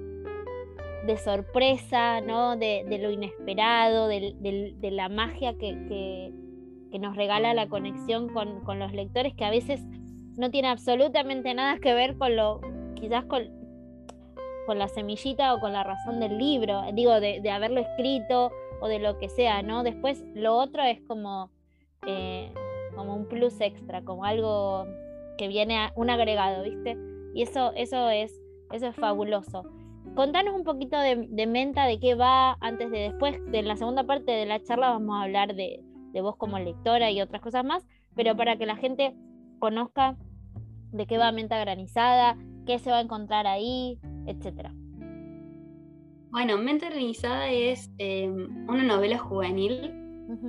de sorpresa, ¿no? De, lo inesperado, de, la magia que, nos regala la conexión con, con, los lectores, que a veces no tiene absolutamente nada que ver con lo, quizás con, con la semillita o con la razón del libro, digo, de, haberlo escrito o de lo que sea, ¿no? Después lo otro es como, eh, como un plus extra, como algo que viene a un agregado, ¿viste? Y eso, eso, es, eso es fabuloso. Contanos un poquito de, menta, de qué va, antes de después, de la segunda parte de la charla vamos a hablar de, de vos como lectora y otras cosas más, pero para que la gente conozca de qué va menta granizada, qué se va a encontrar ahí, etcétera. Bueno, Mente Organizada es em, una novela juvenil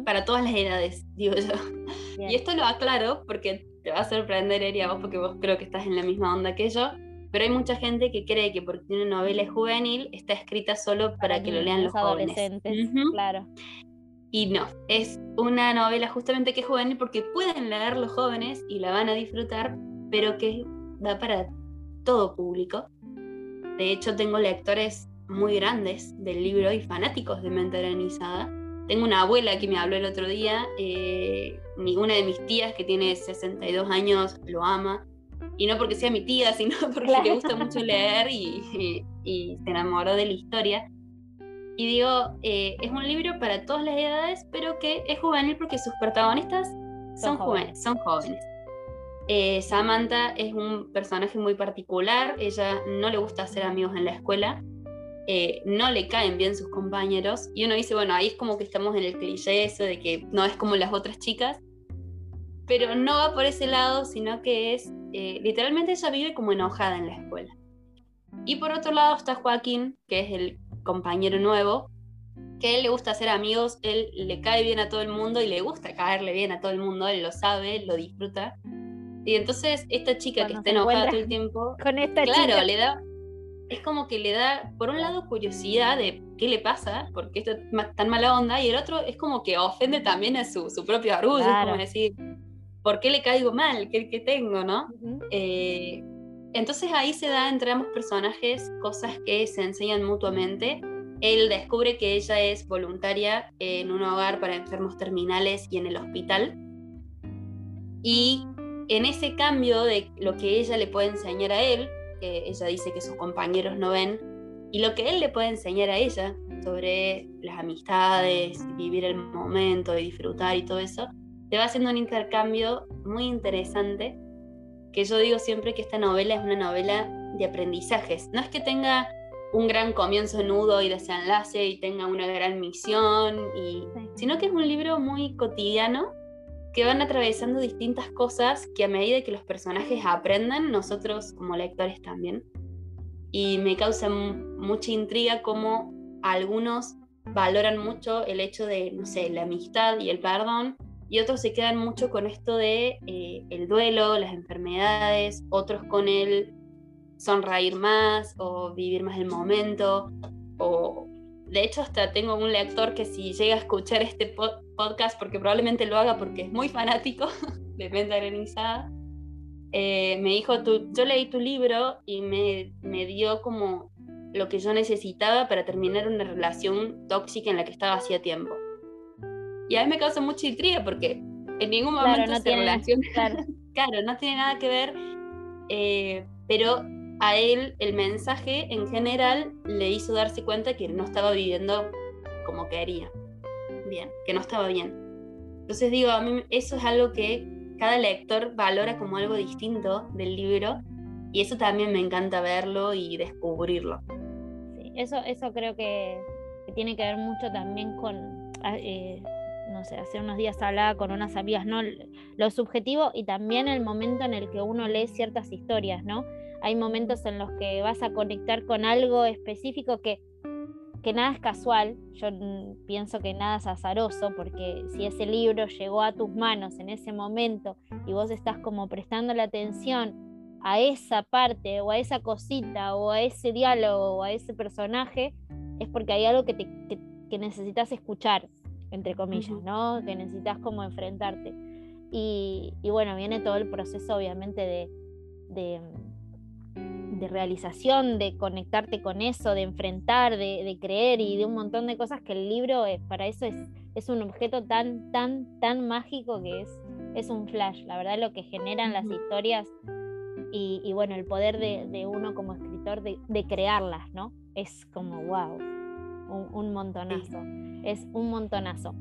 para todas las edades, digo yo. Y esto lo aclaro porque te va a sorprender, Eria, vos, porque vos creo que estás en la misma onda que yo. Pero hay mucha gente que cree que porque tiene una novela juvenil está escrita solo para, que lo lean los adolescentes. Claro. Y no, es una novela justamente que es juvenil porque pueden leer los jóvenes y la van a disfrutar, pero que da para todo público. De hecho, tengo lectores muy grandes del libro y fanáticos de Mente Organizada. Tengo una abuela que me habló el otro día, eh, una de mis tías que tiene 62 años lo ama, y no porque sea mi tía, sino porque le gusta mucho leer y, se enamoró de la historia. Y digo, eh, es un libro para todas las edades, pero que es juvenil porque sus protagonistas son, jóvenes. Son jóvenes. Eh, Samantha es un personaje muy particular, ella no le gusta hacer amigos en la escuela, eh, no le caen bien sus compañeros y uno dice, bueno, ahí es como que estamos en el cliché eso de que no es como las otras chicas, pero no va por ese lado, sino que es, eh, literalmente ella vive como enojada en la escuela. Y por otro lado está Joaquín, que es el compañero nuevo, que a él le gusta hacer amigos, él le cae bien a todo el mundo y le gusta caerle bien a todo el mundo, él lo sabe, lo disfruta. Y entonces esta chica que está enojada todo el tiempo, con esta claro, le da, es como que le da, por un lado, curiosidad de qué le pasa, porque esto es tan mala onda, y el otro es como que ofende también a su, su propio orgullo, es como decir, ¿por qué le caigo mal? ¿Qué, qué tengo, no? Eh, entonces ahí se da entre ambos personajes cosas que se enseñan mutuamente. Él descubre que ella es voluntaria en un hogar para enfermos terminales y en el hospital. Y en ese cambio de lo que ella le puede enseñar a él, que ella dice que sus compañeros no ven, y lo que él le puede enseñar a ella sobre las amistades, vivir el momento, y disfrutar y todo eso, te va haciendo un intercambio muy interesante, que yo digo siempre que esta novela es una novela de aprendizajes. No es que tenga un gran comienzo, nudo y desenlace y tenga una gran misión, y, sino que es un libro muy cotidiano que van atravesando distintas cosas que a medida que los personajes aprenden, nosotros como lectores también. Y me causa mucha intriga cómo algunos valoran mucho el hecho de, no sé, la amistad y el perdón, y otros se quedan mucho con esto de eh, el duelo, las enfermedades, otros con el sonreír más o vivir más el momento, o de hecho hasta tengo un lector que si llega a escuchar este podcast, porque probablemente lo haga porque es muy fanático de Venta Granizada, eh, me dijo, yo leí tu libro y me, me dio como lo que yo necesitaba para terminar una relación tóxica en la que estaba hacía tiempo. Y a mí me causa mucha intriga porque en ningún momento no tiene, relación... Claro. no tiene nada que ver, eh, pero a él el mensaje en general le hizo darse cuenta que no estaba viviendo como quería. Bien, que no estaba bien. Entonces digo, a mí eso es algo que cada lector valora como algo distinto del libro y eso también me encanta verlo y descubrirlo. Sí, eso, eso creo que, tiene que ver mucho también con, ah, eh, hace unos días hablaba con unas amigas, ¿no? Lo subjetivo y también el momento en el que uno lee ciertas historias, ¿no? hay momentos en los que vas a conectar con algo específico que, que nada es casual, yo pienso que nada es azaroso, porque si ese libro llegó a tus manos en ese momento y vos estás como prestando la atención a esa parte o a esa cosita o a ese diálogo o a ese personaje, es porque hay algo que, que necesitas escuchar. Entre comillas, ¿no? Que necesitas como enfrentarte. Y, bueno, viene todo el proceso obviamente de, de, realización, de conectarte con eso, de enfrentar, de, creer y de un montón de cosas que el libro es, para eso es, es un objeto tan, tan, tan mágico que es, es un flash. La verdad lo que generan las historias y, bueno, el poder de, uno como escritor de, crearlas, ¿no? Es como, wow, un, montonazo. Es un montonazo.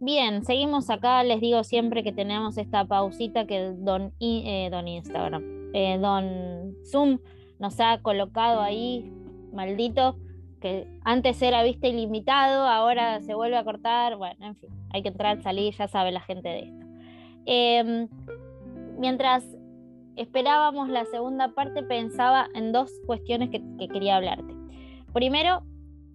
Bien, seguimos acá. Les digo siempre que tenemos esta pausita que Don, eh, don Instagram, eh, Don Zoom nos ha colocado ahí maldito, antes era vista ilimitado, ahora se vuelve a cortar, bueno, en fin, hay que entrar, salir, ya sabe la gente de esto. Em, mientras esperábamos la segunda parte, pensaba en dos cuestiones que, quería hablarte. Primero,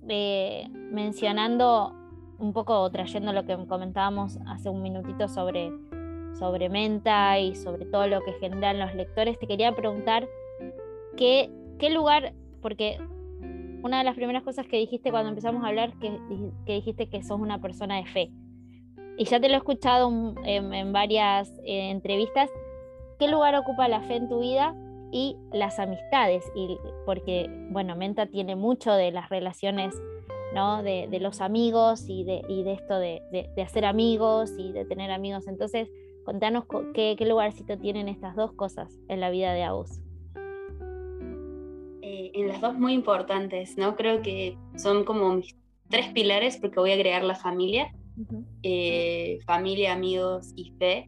eh, mencionando un poco, trayendo lo que comentábamos hace un minutito sobre, sobre Menta y sobre todo lo que generan los lectores, te quería preguntar qué, qué lugar, porque una de las primeras cosas que dijiste cuando empezamos a hablar, que, que dijiste que sos una persona de fe. Y ya te lo he escuchado en, varias eh, entrevistas. ¿Qué lugar ocupa la fe en tu vida y las amistades? Y porque, bueno, Menta tiene mucho de las relaciones, ¿no? De, los amigos y de, y de esto de, de, hacer amigos y de tener amigos. Entonces, contanos qué, qué lugarcito tienen estas dos cosas en la vida de Agus. Eh, en las dos muy importantes, ¿no? Creo que son como mis tres pilares porque voy a agregar la familia, eh, familia, amigos y fe.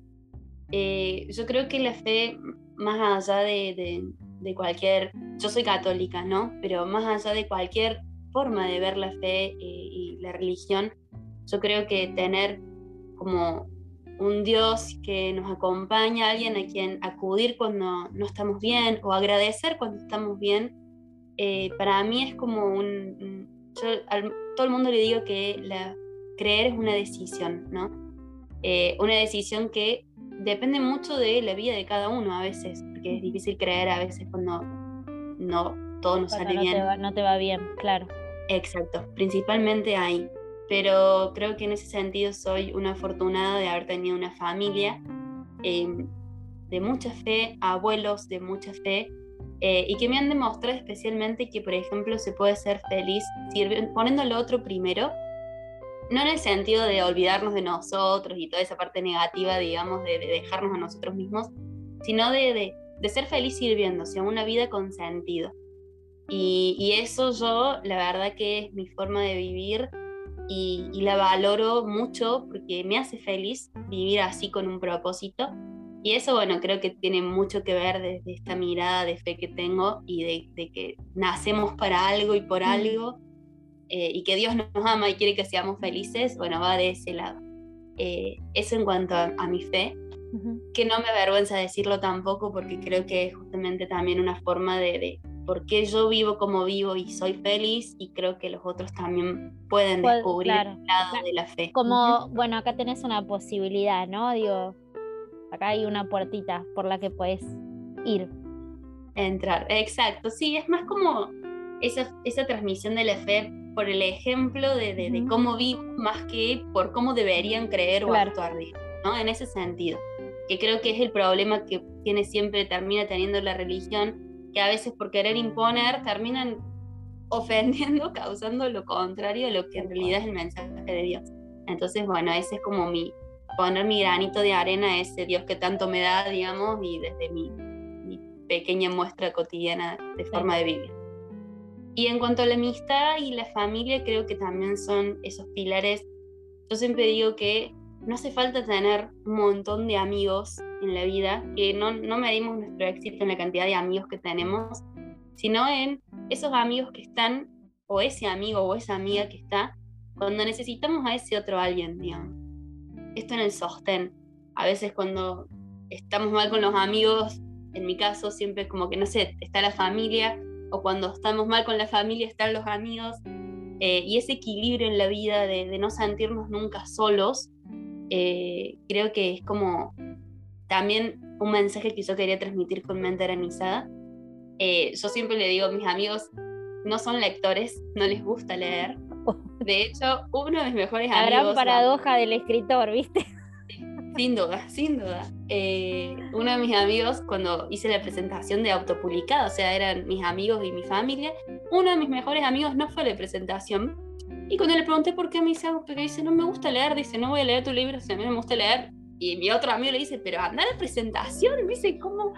Eh, yo creo que la fe, más allá de, de, cualquier, yo soy católica, ¿no? Pero más allá de cualquier forma de ver la fe y la religión, yo creo que tener como un Dios que nos acompaña, alguien a quien acudir cuando no estamos bien o agradecer cuando estamos bien, eh, para mí es como un... Yo a todo el mundo le digo que la, creer es una decisión, ¿no? Eh, una decisión que depende mucho de la vida de cada uno a veces, porque es difícil creer a veces cuando no todo nos sale bien. no te va bien, claro. Exacto, principalmente ahí. Pero creo que en ese sentido soy una afortunada de haber tenido una familia eh, de mucha fe, abuelos de mucha fe, eh, y que me han demostrado especialmente que, por ejemplo, se puede ser feliz poniendo al otro primero, no en el sentido de olvidarnos de nosotros y toda esa parte negativa, digamos, de, dejarnos a nosotros mismos, sino de, de, ser feliz sirviendo, o sea, una vida con sentido. Y, y, eso yo, la verdad que es mi forma de vivir y, y la valoro mucho porque me hace feliz vivir así con un propósito y eso, bueno, creo que tiene mucho que ver desde esta mirada de fe que tengo y de, que nacemos para algo y por algo, eh, y que Dios nos ama y quiere que seamos felices, bueno, va de ese lado. Eh, eso en cuanto a, mi fe, que no me avergüenza decirlo tampoco, porque creo que es justamente también una forma de, de por qué yo vivo como vivo y soy feliz, y creo que los otros también pueden descubrir el lado de la fe. Como, bueno, acá tenés una posibilidad, ¿no? Digo, acá hay una puertita por la que puedes ir. Entrar, exacto, sí, es más como esa, esa transmisión de la fe por el ejemplo de, de, cómo vivo, más que por cómo deberían creer o actuar, ¿no? En ese sentido, que creo que es el problema que tiene siempre, termina teniendo la religión, que a veces por querer imponer terminan ofendiendo, causando lo contrario a lo que en realidad es el mensaje de Dios. Entonces, bueno, ese es como mi, poner mi granito de arena a ese Dios que tanto me da, digamos, y desde mi, pequeña muestra cotidiana de forma de vivir. Y en cuanto a la amistad y la familia, creo que también son esos pilares. Yo siempre digo que no hace falta tener un montón de amigos en la vida, que no, no medimos nuestro éxito en la cantidad de amigos que tenemos, sino en esos amigos que están, o ese amigo o esa amiga que está, cuando necesitamos a ese otro alguien, digamos esto en el sostén. A veces cuando estamos mal con los amigos, en mi caso siempre como que, no sé, está la familia, o cuando estamos mal con la familia están los amigos, eh, y ese equilibrio en la vida de, no sentirnos nunca solos, eh, creo que es como también un mensaje que yo quería transmitir con Mente Aranizada. Eh, yo siempre le digo a mis amigos, no son lectores, no les gusta leer. De hecho, uno de mis mejores la amigos... La gran paradoja del escritor, ¿viste? Sin duda, sin duda. Eh, uno de mis amigos, cuando hice la presentación de autopublicado, o sea, eran mis amigos y mi familia, uno de mis mejores amigos no fue a la presentación. Y cuando le pregunté por qué me dice algo, porque dice, no me gusta leer, dice, no voy a leer tu libro, si a mí me gusta leer. Y mi otro amigo le dice, pero anda a la presentación. Me dice, ¿cómo?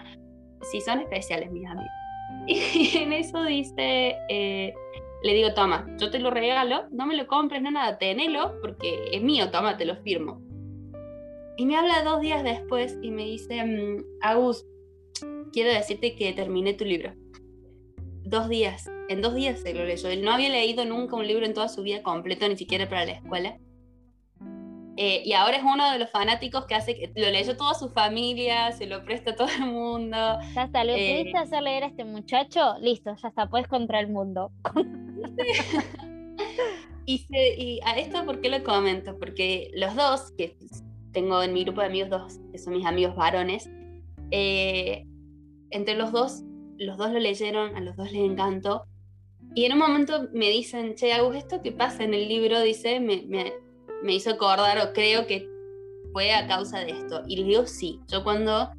Sí, son especiales mis amigos. Y en eso dice, eh, le digo, toma, yo te lo regalo, no me lo compres, no nada, tenelo, porque es mío, toma, te lo firmo. Y me habla dos días después y me dice, mm, Agus, quiero decirte que terminé tu libro. Dos días, en dos días se lo leyó. Él no había leído nunca un libro en toda su vida completo, ni siquiera para la escuela. Eh, y ahora es uno de los fanáticos que hace que lo leyó toda su familia, se lo presta a todo el mundo. Ya está, lo eh, pudiste hacer leer a este muchacho, listo, ya está, puedes contra el mundo. y, y, a esto, ¿por qué lo comento? Porque los dos, que tengo en mi grupo de amigos dos, que son mis amigos varones, eh, entre los dos, los dos lo leyeron, a los dos les encantó. Y en un momento me dicen, che, Agus, esto que pasa en el libro, dice, me, me hizo acordar o creo que fue a causa de esto. Y le digo sí. Yo cuando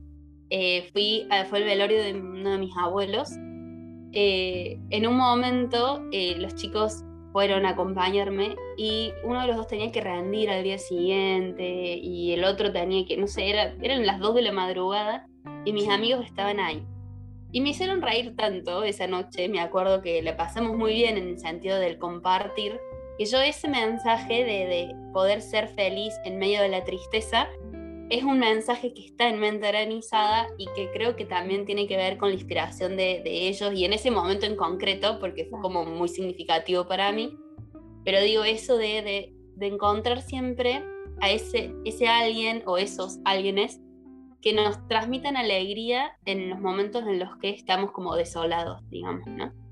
eh, fui, a, fue el velorio de uno de mis abuelos, eh, en un momento eh, los chicos fueron a acompañarme y uno de los dos tenía que rendir al día siguiente y el otro tenía que, no sé, era, eran las dos de la madrugada y mis amigos estaban ahí. Y me hicieron reír tanto esa noche, me acuerdo que la pasamos muy bien en el sentido del compartir y yo ese mensaje de, poder ser feliz en medio de la tristeza es un mensaje que está en mente aranizada y que creo que también tiene que ver con la inspiración de, ellos y en ese momento en concreto, porque fue como muy significativo para mí. Pero digo eso de, de encontrar siempre a ese, ese alguien o esos alguienes que nos transmitan alegría en los momentos en los que estamos como desolados, digamos, ¿no?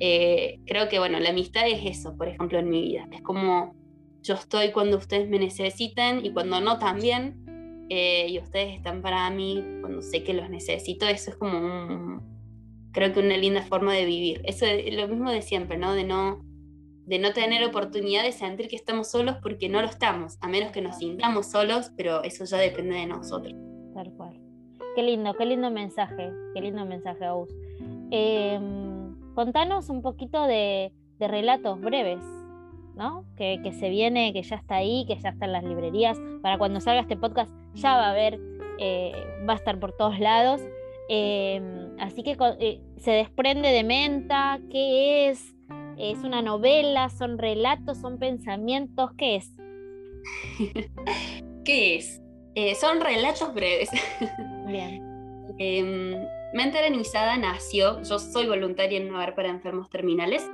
Eh, creo que, bueno, la amistad es eso, por ejemplo, en mi vida. Es como yo estoy cuando ustedes me necesitan y cuando no también, eh, y ustedes están para mí cuando sé que los necesito. Eso es como un, creo que una linda forma de vivir. Eso es lo mismo de siempre, ¿no? De no de no tener oportunidad de sentir que estamos solos porque no lo estamos, a menos que nos sintamos solos, pero eso ya depende de nosotros. Tal cual. Qué lindo, qué lindo mensaje, qué lindo mensaje, Aus. Eh, contanos un poquito de, relatos breves, ¿no? Que, se viene, que ya está ahí, que ya está en las librerías. Para cuando salga este podcast ya va a haber, eh, va a estar por todos lados. Em, así que eh, se desprende de menta, ¿qué es? ¿Es una novela? ¿Son relatos? ¿Son pensamientos? ¿Qué es? ¿Qué es? Eh, son relatos breves. Bien. Em, Mente Arenizada nació, yo soy voluntaria en un hogar para enfermos terminales.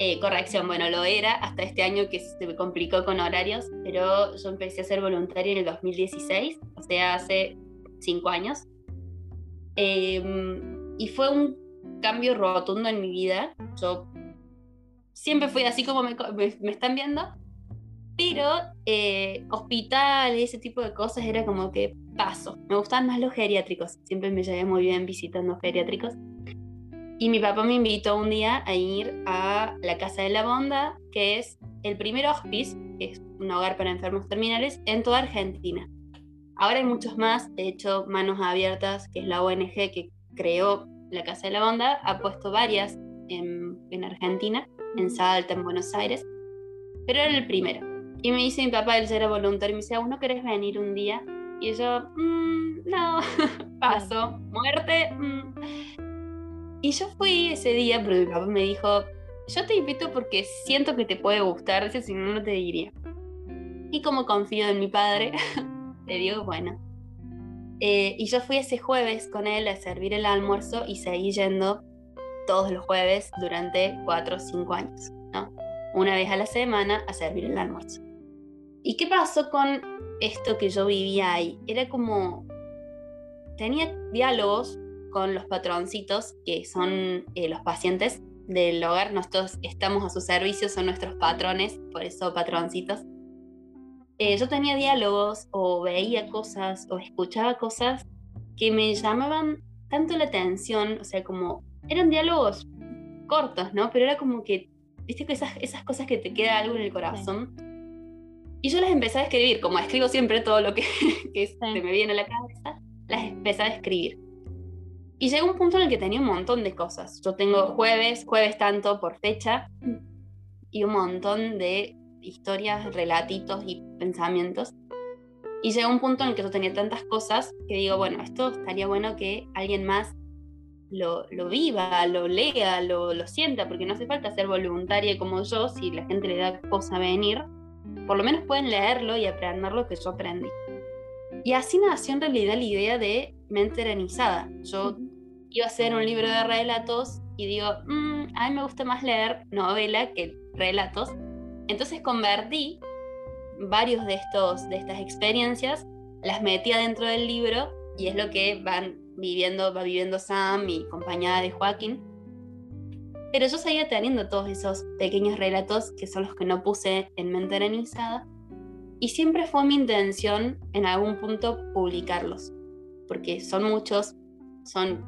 Eh, corrección, bueno, lo era hasta este año que se me complicó con horarios, pero yo empecé a ser voluntaria en el 2016, o sea, hace cinco años. Em, y fue un cambio rotundo en mi vida. Yo siempre fui así como me, me, están viendo, pero eh, hospital y ese tipo de cosas era como que paso. Me gustan más los geriátricos. Siempre me llevé muy bien visitando geriátricos. Y mi papá me invitó un día a ir a la Casa de la Bonda, que es el primer hospice, que es un hogar para enfermos terminales, en toda Argentina. Ahora hay muchos más, de hecho, Manos Abiertas, que es la ONG que creó la Casa de la Bonda, ha puesto varias en, en Argentina, en Salta, en Buenos Aires, pero era el primero. Y me dice mi papá, él ya era voluntario, y me dice, ¿aún no querés venir un día? Y yo, mm, no, paso, muerte. Mm. Y yo fui ese día, pero mi papá me dijo, yo te invito porque siento que te puede gustar, si no, no te diría. Y como confío en mi padre, le digo, bueno. Eh, y yo fui ese jueves con él a servir el almuerzo y seguí yendo todos los jueves durante cuatro o cinco años, ¿no? Una vez a la semana a servir el almuerzo. ¿Y qué pasó con esto que yo vivía ahí? Era como, tenía diálogos con los patroncitos, que son eh, los pacientes del hogar, nosotros estamos a su servicio, son nuestros patrones, por eso patroncitos. eh, yo tenía diálogos o veía cosas o escuchaba cosas que me llamaban tanto la atención, o sea, como eran diálogos cortos, ¿no? Pero era como que, viste que esas, esas cosas que te queda algo en el corazón. Y yo las empecé a escribir, como escribo siempre todo lo que, que se me viene a la cabeza, las empecé a escribir. Y llegó un punto en el que tenía un montón de cosas. Yo tengo jueves, jueves tanto por fecha, y un montón de historias, relatitos y pensamientos. Y llegó un punto en el que yo tenía tantas cosas que digo, bueno, esto estaría bueno que alguien más lo, lo viva, lo lea, lo, lo, sienta, porque no hace falta ser voluntaria como yo, si la gente le da cosa venir, por lo menos pueden leerlo y aprender lo que yo aprendí. Y así nació en realidad la idea de mente eranizada. Yo iba a hacer un libro de relatos y digo, mm, a mí me gusta más leer novela que relatos. Entonces convertí varios de, estos, de estas experiencias, las metí adentro del libro y es lo que van viviendo, va viviendo Sam y compañera de Joaquín. Pero yo seguía teniendo todos esos pequeños relatos que son los que no puse en mente arenizada y siempre fue mi intención en algún punto publicarlos, porque son muchos, son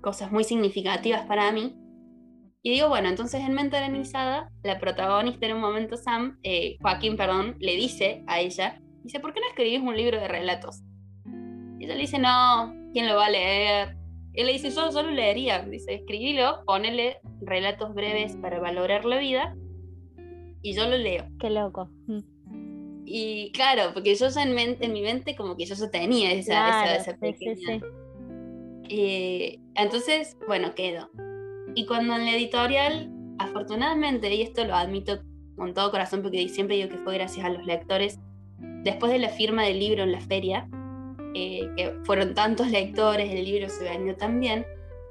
cosas muy significativas para mí y digo, bueno, entonces en Mente Arenizada, la protagonista en un momento, Sam, eh, Joaquín, perdón, le dice a ella, dice, ¿por qué no escribís un libro de relatos? Y ella le dice, no, ¿quién lo va a leer? Él le dice, yo, yo lo leería. Dice, escribilo, ponele relatos breves para valorar la vida y yo lo leo. Qué loco. Mm. Y claro, porque yo ya en, en mi mente como que yo ya tenía esa, esa, pequeña... Eh, entonces, bueno, quedó. Y cuando en la editorial, afortunadamente, y esto lo admito con todo corazón porque siempre digo que fue gracias a los lectores, después de la firma del libro en la feria, eh, que fueron tantos lectores, el libro se vendió también,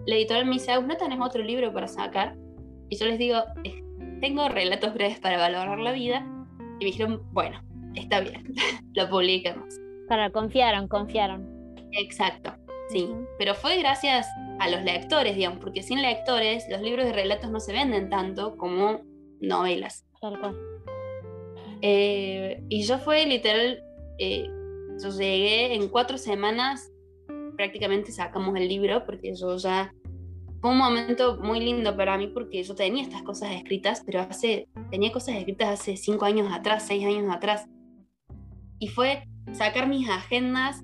la editorial me dice, ¿no tenés otro libro para sacar? Y yo les digo, tengo relatos breves para valorar la vida. Y me dijeron, bueno, está bien, lo publicamos. Para confiaron, confiaron. Exacto, sí. Pero fue gracias a los lectores, digamos, porque sin lectores los libros de relatos no se venden tanto como novelas. Eh, y yo fue literal, eh, yo llegué en cuatro semanas, prácticamente sacamos el libro, porque yo ya fue un momento muy lindo para mí porque yo tenía estas cosas escritas, pero hace, tenía cosas escritas hace cinco años atrás, seis años atrás. Y fue sacar mis agendas,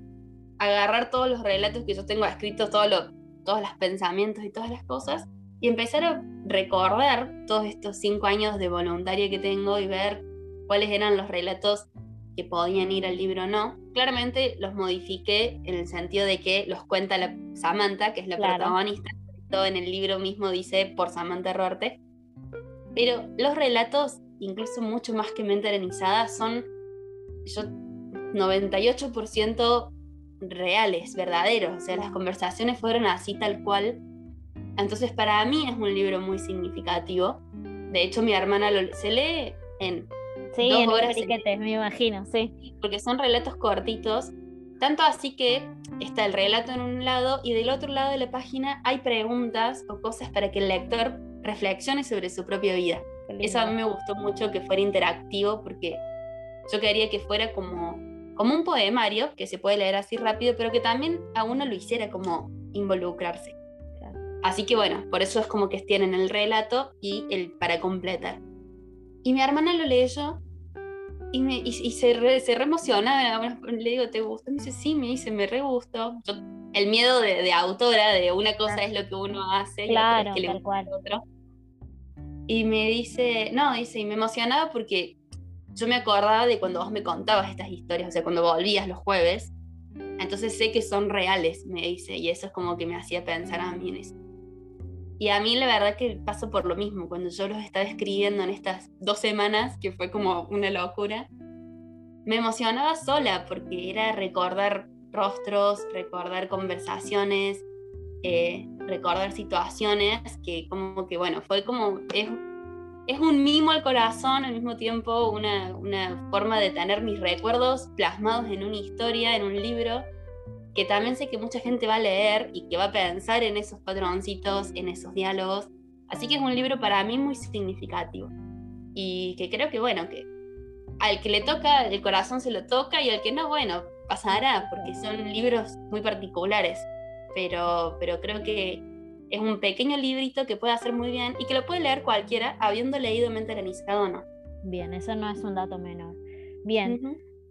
agarrar todos los relatos que yo tengo escritos, todo lo, todos los pensamientos y todas las cosas, y empezar a recordar todos estos cinco años de voluntaria que tengo y ver cuáles eran los relatos que podían ir al libro o no. Claramente los modifiqué en el sentido de que los cuenta la Samantha, que es la protagonista. Todo en el libro mismo dice por Samantha Ruarte. Pero los relatos, incluso mucho más que mente arenizada, son yo 98% reales, verdaderos, o sea, las conversaciones fueron así tal cual. Entonces para mí es un libro muy significativo. De hecho, mi hermana lo, se lee en sí, dos horas. me imagino, sí. Porque son relatos cortitos, tanto así que está el relato en un lado y del otro lado de la página hay preguntas o cosas para que el lector reflexione sobre su propia vida. Eso a mí me gustó mucho que fuera interactivo porque yo quería que fuera como como un poemario que se puede leer así rápido, pero que también a uno lo hiciera como involucrarse. Así que bueno, por eso es como que tienen el relato y el para completar. Y mi hermana lo leyó y, me, y, se, re, se emociona. Le digo, ¿te gusta? Me dice, sí, me dice, me re gustó. el miedo de, autora, de una cosa es lo que uno hace claro, y otra es que le gusta otro. Y me dice, no, dice, y me emocionaba porque yo me acordaba de cuando vos me contabas estas historias, o sea, cuando volvías los jueves, entonces sé que son reales, me dice, y eso es como que me hacía pensar a mí en eso. Y a mí la verdad que paso por lo mismo, cuando yo los estaba escribiendo en estas dos semanas, que fue como una locura, me emocionaba sola porque era recordar rostros, recordar conversaciones, eh, recordar situaciones que como que, bueno, fue como, es es un mimo al corazón, al mismo tiempo una, forma de tener mis recuerdos plasmados en una historia, en un libro, que también sé que mucha gente va a leer y que va a pensar en esos patroncitos, en esos diálogos. Así que es un libro para mí muy significativo. Y que creo que, bueno, que al que le toca, el corazón se lo toca y al que no, bueno, pasará, porque son libros muy particulares. Pero, pero creo que es un pequeño librito que puede hacer muy bien y que lo puede leer cualquiera, habiendo leído Mente o no. Bien, eso no es un dato menor. Bien,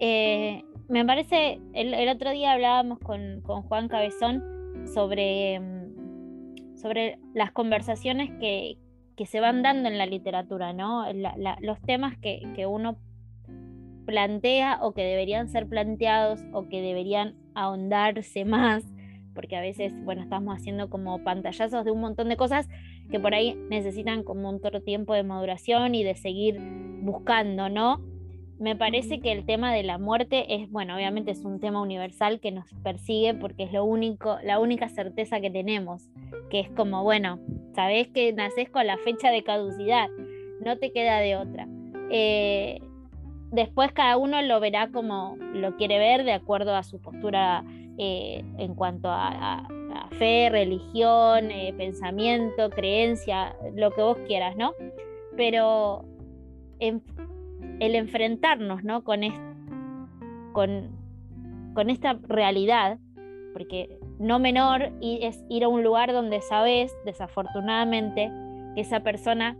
eh, me parece, el, otro día hablábamos con, Juan Cabezón sobre, mm, sobre las conversaciones que, se van dando en la literatura, ¿no? los temas que, que uno plantea o que deberían ser planteados o que deberían ahondarse más, porque a veces, bueno, estamos haciendo como pantallazos de un montón de cosas que por ahí necesitan como un tiempo de maduración y de seguir buscando, ¿no? Me parece que el tema de la muerte es, bueno, obviamente es un tema universal que nos persigue porque es lo único, la única certeza que tenemos, que es como, bueno, sabes que naces con la fecha de caducidad, no te queda de otra. Eh, después cada uno lo verá como lo quiere ver de acuerdo a su postura eh, en cuanto a, fe, religión, eh, pensamiento, creencia, lo que vos quieras, ¿no? Pero el enfrentarnos, ¿no? Con, con, esta realidad, porque no menor es ir a un lugar donde sabes, desafortunadamente, que esa persona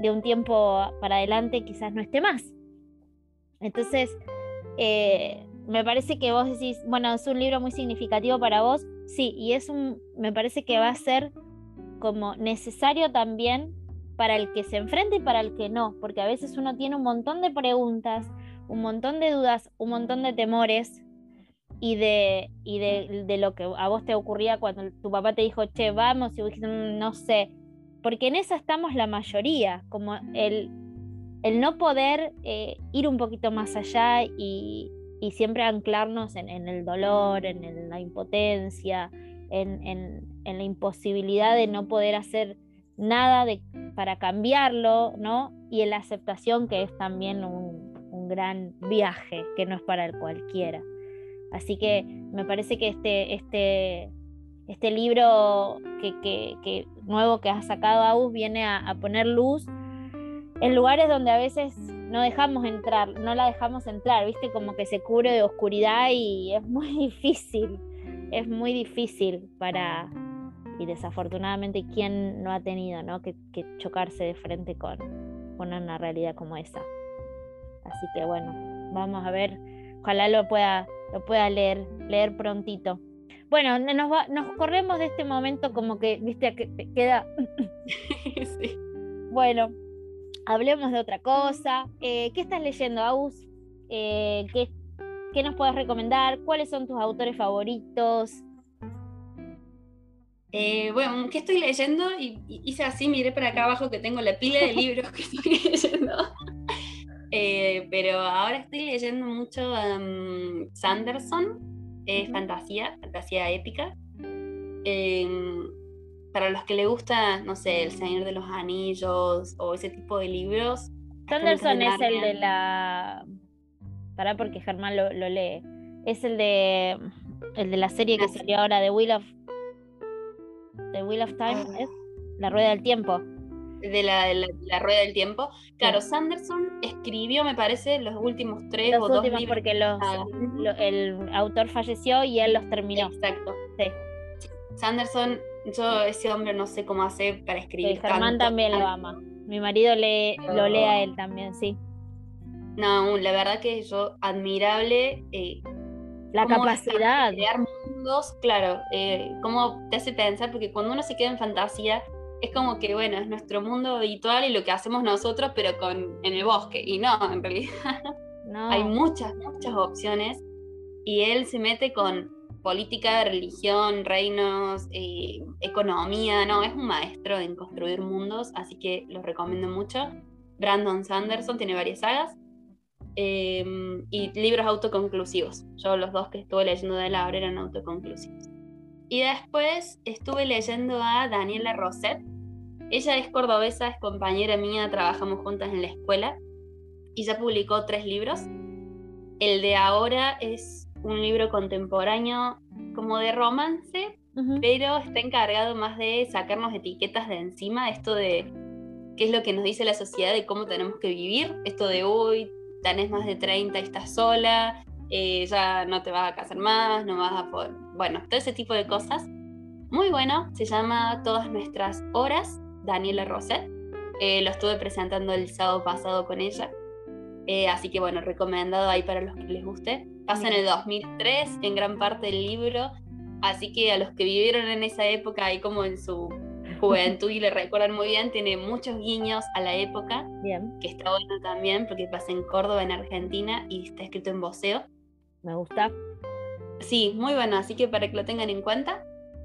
de un tiempo para adelante quizás no esté más entonces, eh, me parece que vos decís, bueno, es un libro muy significativo para vos, sí, y es un, me parece que va a ser como necesario también para el que se enfrente y para el que no, porque a veces uno tiene un montón de preguntas, un montón de dudas, un montón de temores y de, y de, de lo que a vos te ocurría cuando tu papá te dijo, che, vamos, y vos dijiste, mm, no sé, porque en esa estamos la mayoría, como el, el no poder eh, ir un poquito más allá y, siempre anclarnos en, el dolor, en, la impotencia, en, la imposibilidad de no poder hacer nada para cambiarlo, ¿no? Y en la aceptación que es también un, gran viaje, que no es para el cualquiera. Así que me parece que este, este, este libro que, nuevo que ha sacado AUS viene a poner luz en lugares donde a veces no dejamos entrar, no la dejamos entrar, viste, como que se cubre de oscuridad y es muy difícil, es muy difícil para, y desafortunadamente, ¿quién no ha tenido ¿no? Que, chocarse de frente con, con, una realidad como esa? Así que bueno, vamos a ver, ojalá lo pueda, lo pueda leer, leer prontito. Bueno, nos, nos corremos de este momento como que, viste, que queda... sí. Bueno, hablemos de otra cosa. Eh, ¿Qué estás leyendo, Aus? Eh, ¿qué, nos puedes recomendar? ¿Cuáles son tus autores favoritos? Eh, bueno, ¿qué estoy leyendo? Y, hice así, miré para acá abajo que tengo la pila de libros que estoy leyendo. pero ahora estoy leyendo mucho um, Sanderson, fantasía, fantasía épica. Em, para los que le gusta, no sé, El Señor de los Anillos o ese tipo de libros. Sanderson es el de la. Para porque Germán lo, lee. Es el de. El de la serie que salió ahora, The Wheel of. The Wheel of Time, ah. ¿es? La Rueda del Tiempo. De la, la, Rueda del Tiempo. Claro, Sanderson escribió, me parece, los últimos tres o dos libros. porque los, ah. el autor falleció y él los terminó. Exacto. Sí. Sanderson yo ese hombre no sé cómo hace para escribir. Sí, Germán también lo ama. Mi marido lee, lo lee a él también, sí. No, la verdad que yo admirable. Eh, la capacidad. De crear mundos, claro, eh, cómo te hace pensar, porque cuando uno se queda en fantasía, es como que, bueno, es nuestro mundo habitual y lo que hacemos nosotros, pero con, en el bosque. Y no, en realidad no. hay muchas, muchas opciones. Y él se mete con política, religión, reinos, eh, economía, no, es un maestro en construir mundos, así que los recomiendo mucho. Brandon Sanderson tiene varias sagas em, y libros autoconclusivos. Yo los dos que estuve leyendo de la obra eran autoconclusivos. Y después estuve leyendo a Daniela Roset. Ella es cordobesa, es compañera mía, trabajamos juntas en la escuela y ya publicó tres libros. El de ahora es un libro contemporáneo como de romance, pero está encargado más de sacarnos etiquetas de encima, esto de qué es lo que nos dice la sociedad de cómo tenemos que vivir, esto de hoy tenés más de 30 y estás sola, eh, ya no te vas a casar más, no vas a poder, bueno, todo ese tipo de cosas. Muy bueno, se llama Todas nuestras horas, Daniela Roset. Eh, lo estuve presentando el sábado pasado con ella. Eh, así que bueno, recomendado ahí para los que les guste. Pasa en el 2003 en gran parte del libro, así que a los que vivieron en esa época ahí como en su juventud y le recuerdan muy bien, tiene muchos guiños a la época, bien. que está bueno también porque pasa en Córdoba, en Argentina, y está escrito en voceo. Me gusta. Sí, muy bueno, así que para que lo tengan en cuenta.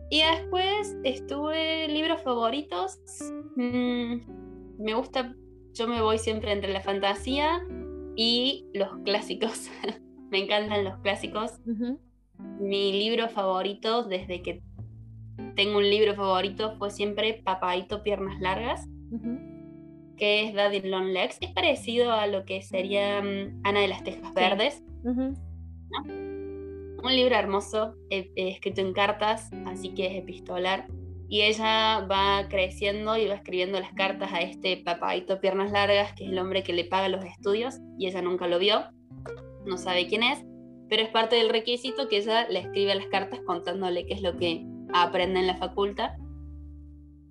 Y después estuve libros favoritos. Mm, me gusta, yo me voy siempre entre la fantasía y los clásicos. me encantan los clásicos. Mi libro favorito desde que tengo un libro favorito fue siempre Papaito Piernas Largas, que es Daddy Long Legs. Es parecido a lo que sería mm, Ana de las Tejas Verdes. Un libro hermoso, escrito en cartas, así que es epistolar. Y ella va creciendo y va escribiendo las cartas a este papaito piernas largas, que es el hombre que le paga los estudios, y ella nunca lo vio, no sabe quién es, pero es parte del requisito que ella le escribe las cartas contándole qué es lo que aprende en la facultad.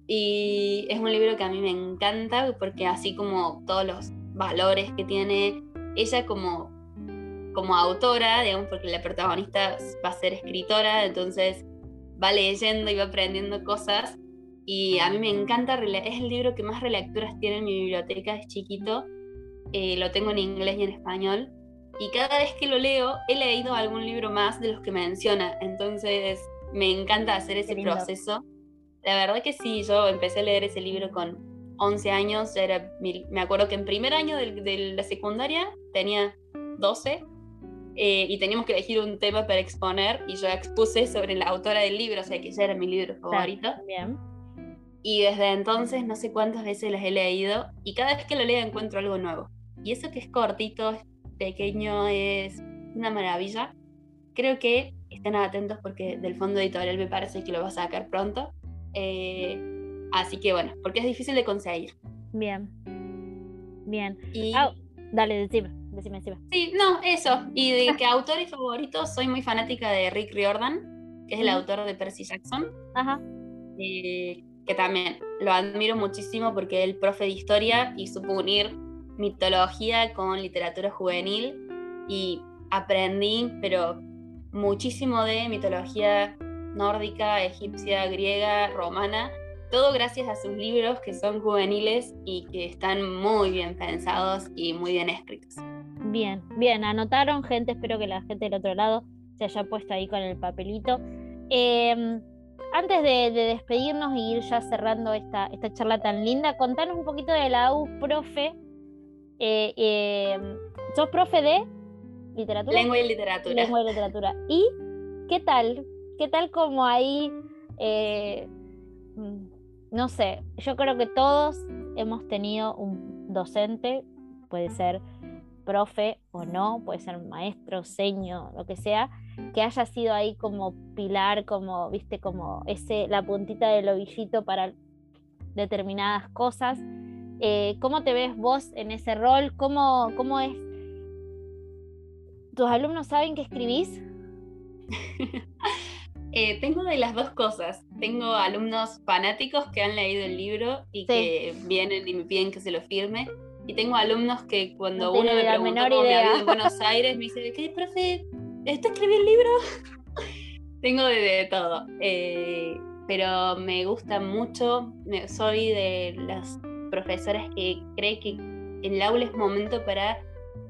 Y es un libro que a mí me encanta porque así como todos los valores que tiene ella como como autora, digamos, porque la protagonista va a ser escritora, entonces va leyendo y va aprendiendo cosas. Y a mí me encanta, es el libro que más relecturas tiene en mi biblioteca, es chiquito, eh, lo tengo en inglés y en español. Y cada vez que lo leo, he leído algún libro más de los que menciona, entonces me encanta hacer ese proceso. La verdad que sí, yo empecé a leer ese libro con 11 años, era, me acuerdo que en primer año de, de la secundaria tenía 12 eh, y teníamos que elegir un tema para exponer y yo expuse sobre la autora del libro, o sea que ese era mi libro favorito. Bien. Y desde entonces no sé cuántas veces las he leído y cada vez que lo leo encuentro algo nuevo. Y eso que es cortito, es pequeño, es una maravilla. Creo que estén atentos porque del fondo editorial me parece que lo va a sacar pronto. Eh, así que bueno, porque es difícil de conseguir. Bien. Bien. Y... Ah, dale, decime. Sí, no, eso. Y de que autores favoritos, soy muy fanática de Rick Riordan, que es el autor de Percy Jackson. Ajá. Eh, que también lo admiro muchísimo porque él profe de historia y supo unir mitología con literatura juvenil y aprendí, pero muchísimo de mitología nórdica, egipcia, griega, romana, todo gracias a sus libros que son juveniles y que están muy bien pensados y muy bien escritos. Bien, bien, anotaron gente, espero que la gente del otro lado se haya puesto ahí con el papelito. Em, antes de, despedirnos y ir ya cerrando esta, esta charla tan linda, contanos un poquito de la U, profe. Eh, em, ¿Sos profe de literatura? Lengua y literatura. Lengua y literatura. ¿Y qué tal? ¿Qué tal como ahí, eh, mm, no sé, yo creo que todos hemos tenido un docente, puede ser profe o no, puede ser maestro, seño, lo que sea, que haya sido ahí como pilar, como, viste, como ese, la puntita del ovillito para determinadas cosas. Eh, ¿Cómo te ves vos en ese rol? ¿Cómo, ¿Cómo es? ¿Tus alumnos saben que escribís? Eh, tengo de las dos cosas. Tengo alumnos fanáticos que han leído el libro y que vienen y me piden que se lo firme. Y tengo alumnos que cuando uno me pregunta cómo me en Buenos Aires, me dice, ¿qué, profe? ¿Esto escribí el libro? tengo de, todo. Eh, pero me gusta mucho, soy de las profesoras que cree que el aula es momento para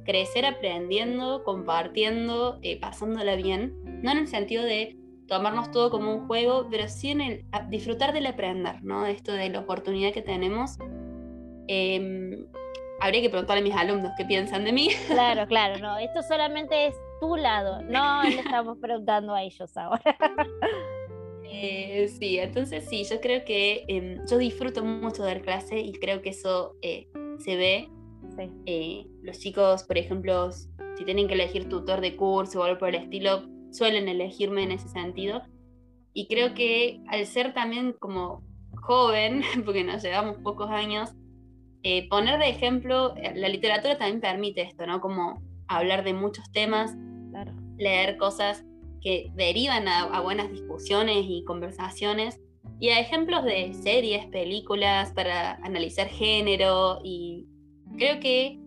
crecer aprendiendo, compartiendo, eh, pasándola bien. No en el sentido de tomarnos todo como un juego, pero sí en el disfrutar del aprender, ¿no? Esto de la oportunidad que tenemos. Eh, habría que preguntarle a mis alumnos qué piensan de mí. Claro, claro, no, esto solamente es tu lado, no le estamos preguntando a ellos ahora. Eh, sí, entonces sí, yo creo que em, yo disfruto mucho dar clase y creo que eso eh, se ve. Eh, los chicos, por ejemplo, si tienen que elegir tutor de curso o algo por el estilo, suelen elegirme en ese sentido. Y creo que al ser también como joven, porque nos llevamos pocos años, eh, poner de ejemplo, eh, la literatura también permite esto, ¿no? Como hablar de muchos temas, leer cosas que derivan a, buenas discusiones y conversaciones, y a ejemplos de series, películas, para analizar género, y creo que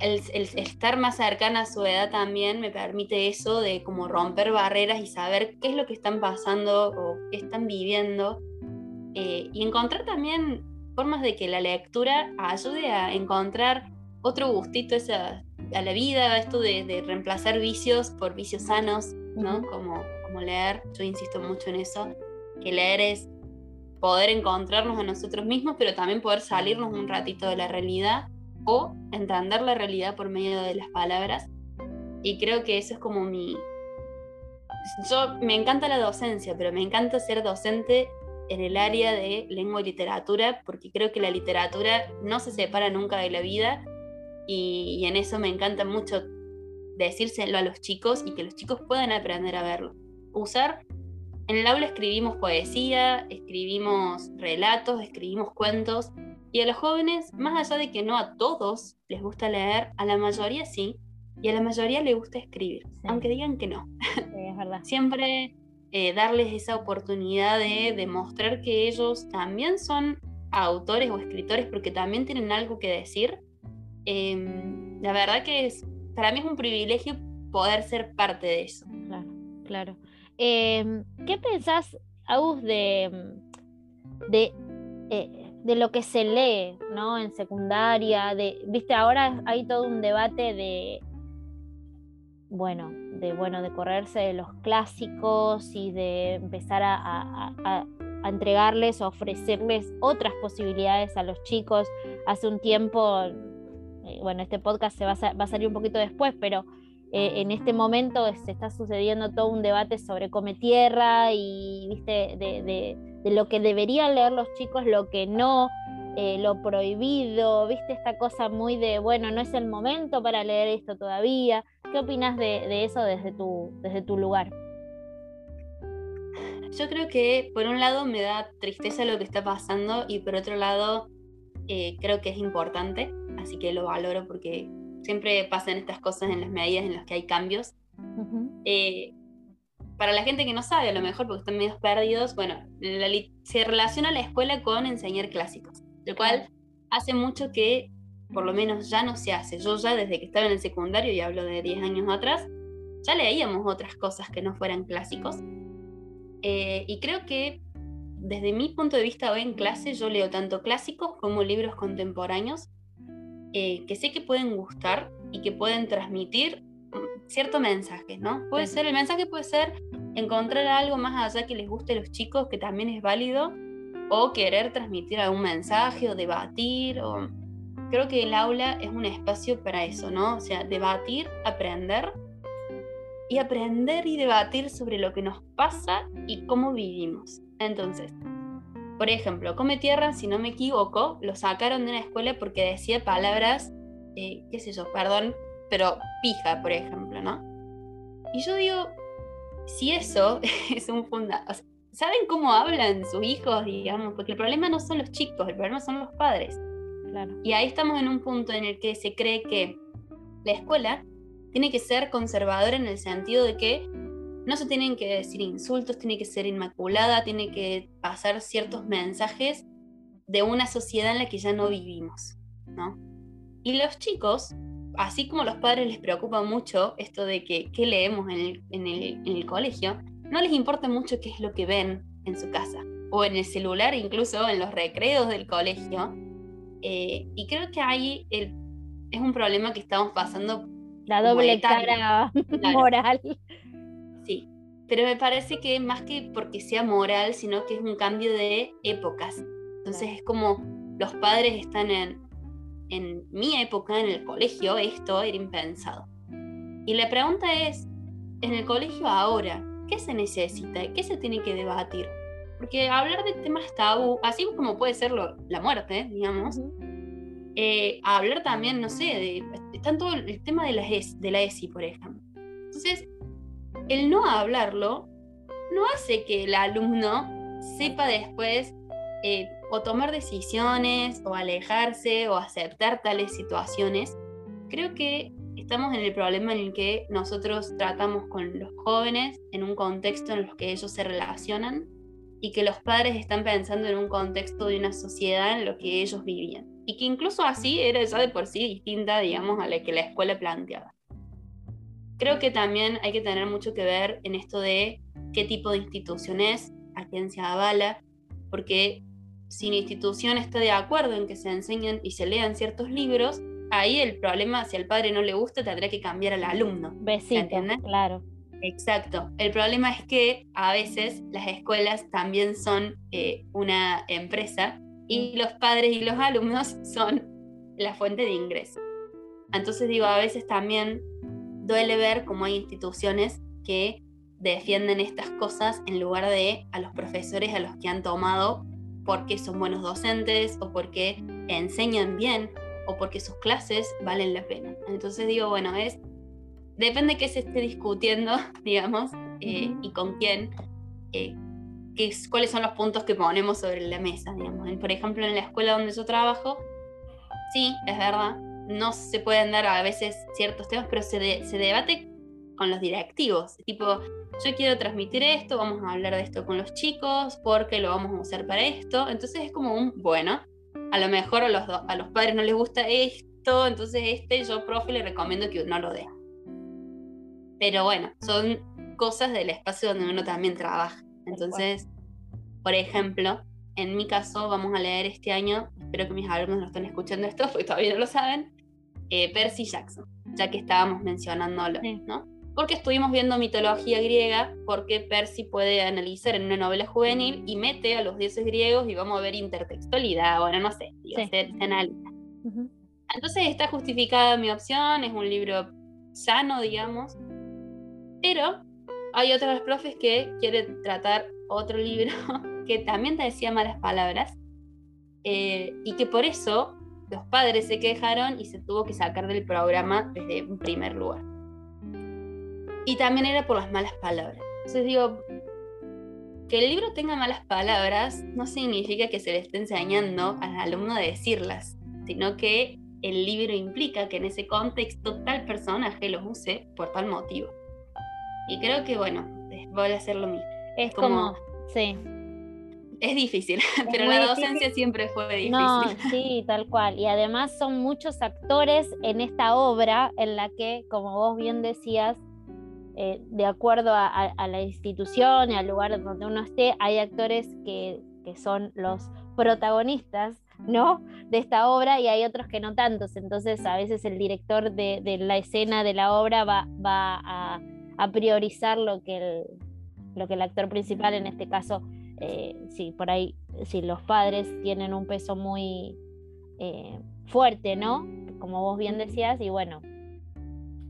el, estar más cercana a su edad también me permite eso de como romper barreras y saber qué es lo que están pasando o qué están viviendo, eh, y encontrar también formas de que la lectura ayude a encontrar otro gustito a la vida, esto de, reemplazar vicios por vicios sanos, ¿no? como, como leer, yo insisto mucho en eso, que leer es poder encontrarnos a nosotros mismos, pero también poder salirnos un ratito de la realidad o entender la realidad por medio de las palabras. Y creo que eso es como mi... Yo me encanta la docencia, pero me encanta ser docente en el área de lengua y literatura, porque creo que la literatura no se separa nunca de la vida y, en eso me encanta mucho decírselo a los chicos y que los chicos puedan aprender a verlo. Usar, en el aula escribimos poesía, escribimos relatos, escribimos cuentos, y a los jóvenes, más allá de que no a todos les gusta leer, a la mayoría sí, y a la mayoría le gusta escribir, aunque digan que no. es verdad. Siempre eh, darles esa oportunidad de demostrar que ellos también son autores o escritores porque también tienen algo que decir Em, la verdad que es, para mí es un privilegio poder ser parte de eso. Claro, claro. Em, ¿Qué pensás, Agus, de, de, eh, de, lo que se lee ¿no? en secundaria? Viste, ahora hay todo un debate de, bueno, de, bueno, de correrse de los clásicos y de empezar a, a, a, entregarles o ofrecerles otras posibilidades a los chicos. Hace un tiempo eh, bueno, este podcast se va a, salir un poquito después, pero eh, en este momento se está sucediendo todo un debate sobre come tierra y viste de, lo que deberían leer los chicos, lo que no, eh, lo prohibido, viste esta cosa muy de, bueno, no es el momento para leer esto todavía. ¿Qué opinas de, eso desde tu, desde tu lugar? Yo creo que por un lado me da tristeza lo que está pasando y por otro lado creo que es importante así que lo valoro porque siempre pasan estas cosas en las medidas en las que hay cambios. Eh, para la gente que no sabe, a lo mejor porque están medio perdidos, bueno, se relaciona la escuela con enseñar clásicos, lo cual hace mucho que por lo menos ya no se hace. Yo ya desde que estaba en el secundario, y hablo de 10 años atrás, ya leíamos otras cosas que no fueran clásicos. Eh, y creo que desde mi punto de vista hoy en clase yo leo tanto clásicos como libros contemporáneos eh, que sé que pueden gustar y que pueden transmitir mm, cierto mensaje, ¿no? Puede ser, el mensaje puede ser encontrar algo más allá que les guste a los chicos, que también es válido, o querer transmitir algún mensaje o debatir, o... Creo que el aula es un espacio para eso, ¿no? O sea, debatir, aprender y aprender y debatir sobre lo que nos pasa y cómo vivimos. Entonces, por ejemplo, Come Tierra, si no me equivoco, lo sacaron de una escuela porque decía palabras, eh, qué sé yo, perdón, pero pija, por ejemplo, ¿no? Y yo digo, si eso es un funda... ¿Saben cómo hablan sus hijos, digamos? Porque el problema no son los chicos, el problema son los padres. Claro. Y ahí estamos en un punto en el que se cree que la escuela tiene que ser conservadora en el sentido de que no se tienen que decir insultos, tiene que ser inmaculada, tiene que pasar ciertos mensajes de una sociedad en la que ya no vivimos, ¿no? Y los chicos, así como los padres les preocupa mucho esto de que qué leemos en el, colegio, no les importa mucho qué es lo que ven en su casa o en el celular, incluso en los recreos del colegio. Eh, y creo que ahí es un problema que estamos pasando. La doble cara moral. Pero me parece que más que porque sea moral, sino que es un cambio de épocas. Entonces es como los padres están en, en mi época, en el colegio, esto era impensado. Y la pregunta es, en el colegio ahora, ¿qué se necesita? ¿Qué se tiene que debatir? Porque hablar de temas tabú, así como puede ser la muerte, digamos, eh, hablar también, no sé, de, todo el tema de la, de la ESI, por ejemplo. Entonces, el no hablarlo no hace que el alumno sepa después eh, o tomar decisiones, o alejarse, o aceptar tales situaciones, creo que estamos en el problema en el que nosotros tratamos con los jóvenes en un contexto en el que ellos se relacionan y que los padres están pensando en un contexto de una sociedad en lo que ellos vivían. Y que incluso así era ya de por sí distinta, digamos, a la que la escuela planteaba. Creo que también hay que tener mucho que ver en esto de qué tipo de institución es, a quién se avala, porque si la institución está de acuerdo en que se enseñen y se lean ciertos libros, ahí el problema, si al padre no le gusta, tendrá que cambiar al alumno. Besito, claro. Exacto. El problema es que a veces las escuelas también son eh, una empresa y los padres y los alumnos son la fuente de ingreso. Entonces digo, a veces también duele ver cómo hay instituciones que defienden estas cosas en lugar de a los profesores a los que han tomado porque son buenos docentes o porque enseñan bien o porque sus clases valen la pena. Entonces digo, bueno, es depende de qué se esté discutiendo, digamos, eh, y con quién, eh, cuáles son los puntos que ponemos sobre la mesa, digamos. Por ejemplo, en la escuela donde yo trabajo, sí, es verdad, no se pueden dar a veces ciertos temas, pero se, se debate con los directivos, tipo, yo quiero transmitir esto, vamos a hablar de esto con los chicos, porque lo vamos a usar para esto, entonces es como un, bueno, a lo mejor a los, a los padres no les gusta esto, entonces este yo, profe, le recomiendo que no lo dé. Pero bueno, son cosas del espacio donde uno también trabaja. Entonces, por ejemplo, en mi caso vamos a leer este año, espero que mis alumnos no estén escuchando esto, porque todavía no lo saben, eh, Percy Jackson, ya que estábamos mencionándolo, ¿no? Porque estuvimos viendo mitología griega, porque Percy puede analizar en una novela juvenil y mete a los dioses griegos y vamos a ver intertextualidad, bueno, no sé, digo, se, analiza. Entonces está justificada mi opción, es un libro sano, digamos, pero hay otros profes que quieren tratar otro libro que también te decía malas palabras eh, y que por eso los padres se quejaron y se tuvo que sacar del programa desde un primer lugar. Y también era por las malas palabras. Entonces digo, que el libro tenga malas palabras no significa que se le esté enseñando al alumno a decirlas, sino que el libro implica que en ese contexto tal personaje los use por tal motivo. Y creo que, bueno, voy a hacer lo mismo. Es como, sí. Es difícil, pero la docencia siempre fue difícil. No, sí, tal cual. Y además son muchos actores en esta obra en la que, como vos bien decías, eh, de acuerdo a, la institución y al lugar donde uno esté, hay actores que, que son los protagonistas ¿no? De esta obra y hay otros que no tantos. Entonces a veces el director de, de la escena de la obra va, va a, a priorizar lo que el, lo que el actor principal, en este caso, eh, si por ahí, si los padres tienen un peso muy eh, fuerte, ¿no? Como vos bien decías, y bueno,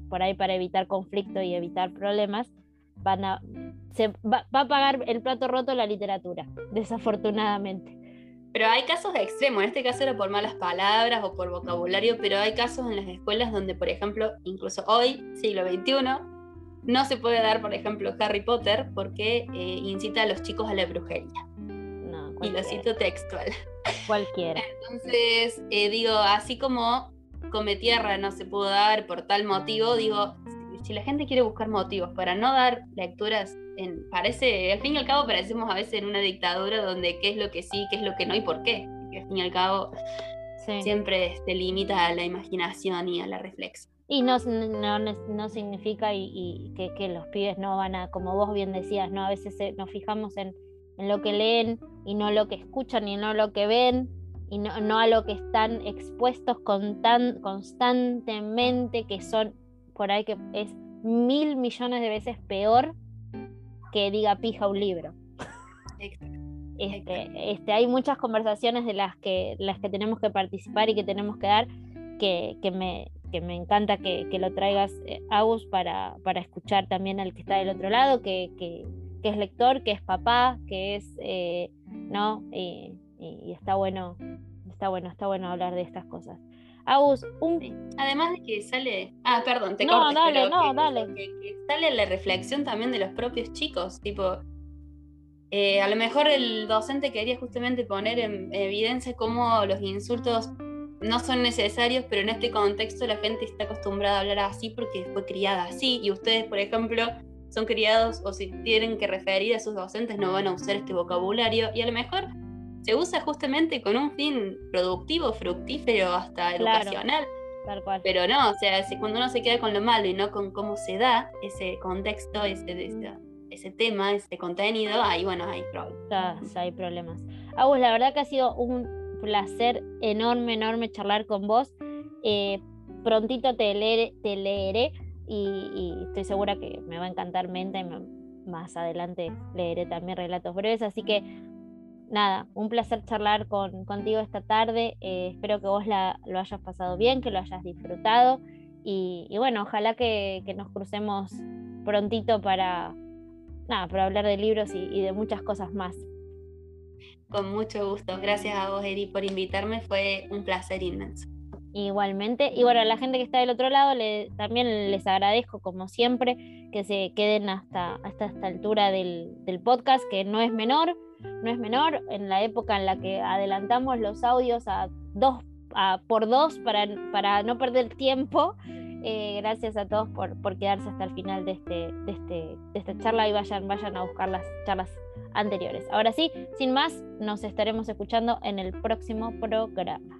por ahí para evitar conflicto y evitar problemas, van a, se va, va a pagar el plato roto la literatura, desafortunadamente. Pero hay casos extremos, en este caso era por malas palabras o por vocabulario, pero hay casos en las escuelas donde, por ejemplo, incluso hoy, siglo XXI, no se puede dar, por ejemplo, Harry Potter porque eh, incita a los chicos a la brujería. No, y lo cito textual. Cualquiera. Entonces, eh, digo, así como Come Tierra no se pudo dar por tal motivo, digo, si la gente quiere buscar motivos para no dar lecturas, en, parece, al fin y al cabo parecemos a veces en una dictadura donde qué es lo que sí, qué es lo que no y por qué. Que al fin y al cabo siempre se limita a la imaginación y a la reflexión. Y no, no, no significa y, que, los pibes no van a, como vos bien decías, ¿no? A veces nos fijamos en, lo que leen y no lo que escuchan y no lo que ven y no, a lo que están expuestos con tan, constantemente, que son por ahí que es mil millones de veces peor que diga pija un libro. Este, este, hay muchas conversaciones de las que, las que tenemos que participar y que tenemos que dar que, que me, que me encanta que, lo traigas, eh, Agus, para, para, escuchar también al que está del otro lado, que, es lector, que es papá, que es, eh, ¿no? Y, está bueno, está bueno, está bueno hablar de estas cosas. Agus, un... Además de que sale... Ah, perdón, te no, dale, no, dale. Que, sale la reflexión también de los propios chicos, tipo, Eh, a lo mejor el docente quería justamente poner en evidencia cómo los insultos no son necesarios, pero en este contexto la gente está acostumbrada a hablar así porque fue criada así y ustedes, por ejemplo, son criados o si tienen que referir a sus docentes no van a usar este vocabulario y a lo mejor se usa justamente con un fin productivo, fructífero, hasta educacional. Tal cual. Pero no, o sea, si cuando uno se queda con lo malo y no con cómo se da ese contexto, ese, ese, tema, ese contenido, ahí bueno, hay problemas. Ya, hay problemas. Agus, la verdad que ha sido un placer enorme, enorme charlar con vos. Eh, prontito te leeré, te leeré y, estoy segura que me va a encantar mente. Más adelante leeré también relatos breves, así que nada, un placer charlar con, contigo esta tarde. Eh, espero que vos lo hayas pasado bien, que lo hayas disfrutado. Y, bueno, ojalá que, nos crucemos prontito para, nada, para hablar de libros y de muchas cosas más. Con mucho gusto. Gracias a vos, Eri, por invitarme. Fue un placer inmenso. Igualmente. Y bueno, a la gente que está del otro lado, le, también les agradezco, como siempre, que se queden hasta, hasta esta altura del, podcast, que no es menor, no es menor. En la época en la que adelantamos los audios a dos a, por dos para, para no perder tiempo. Eh, gracias a todos por, por, quedarse hasta el final de, este, de, este, de esta charla y vayan, vayan a buscar las charlas Ahora sí, sin más, nos estaremos escuchando en el próximo programa.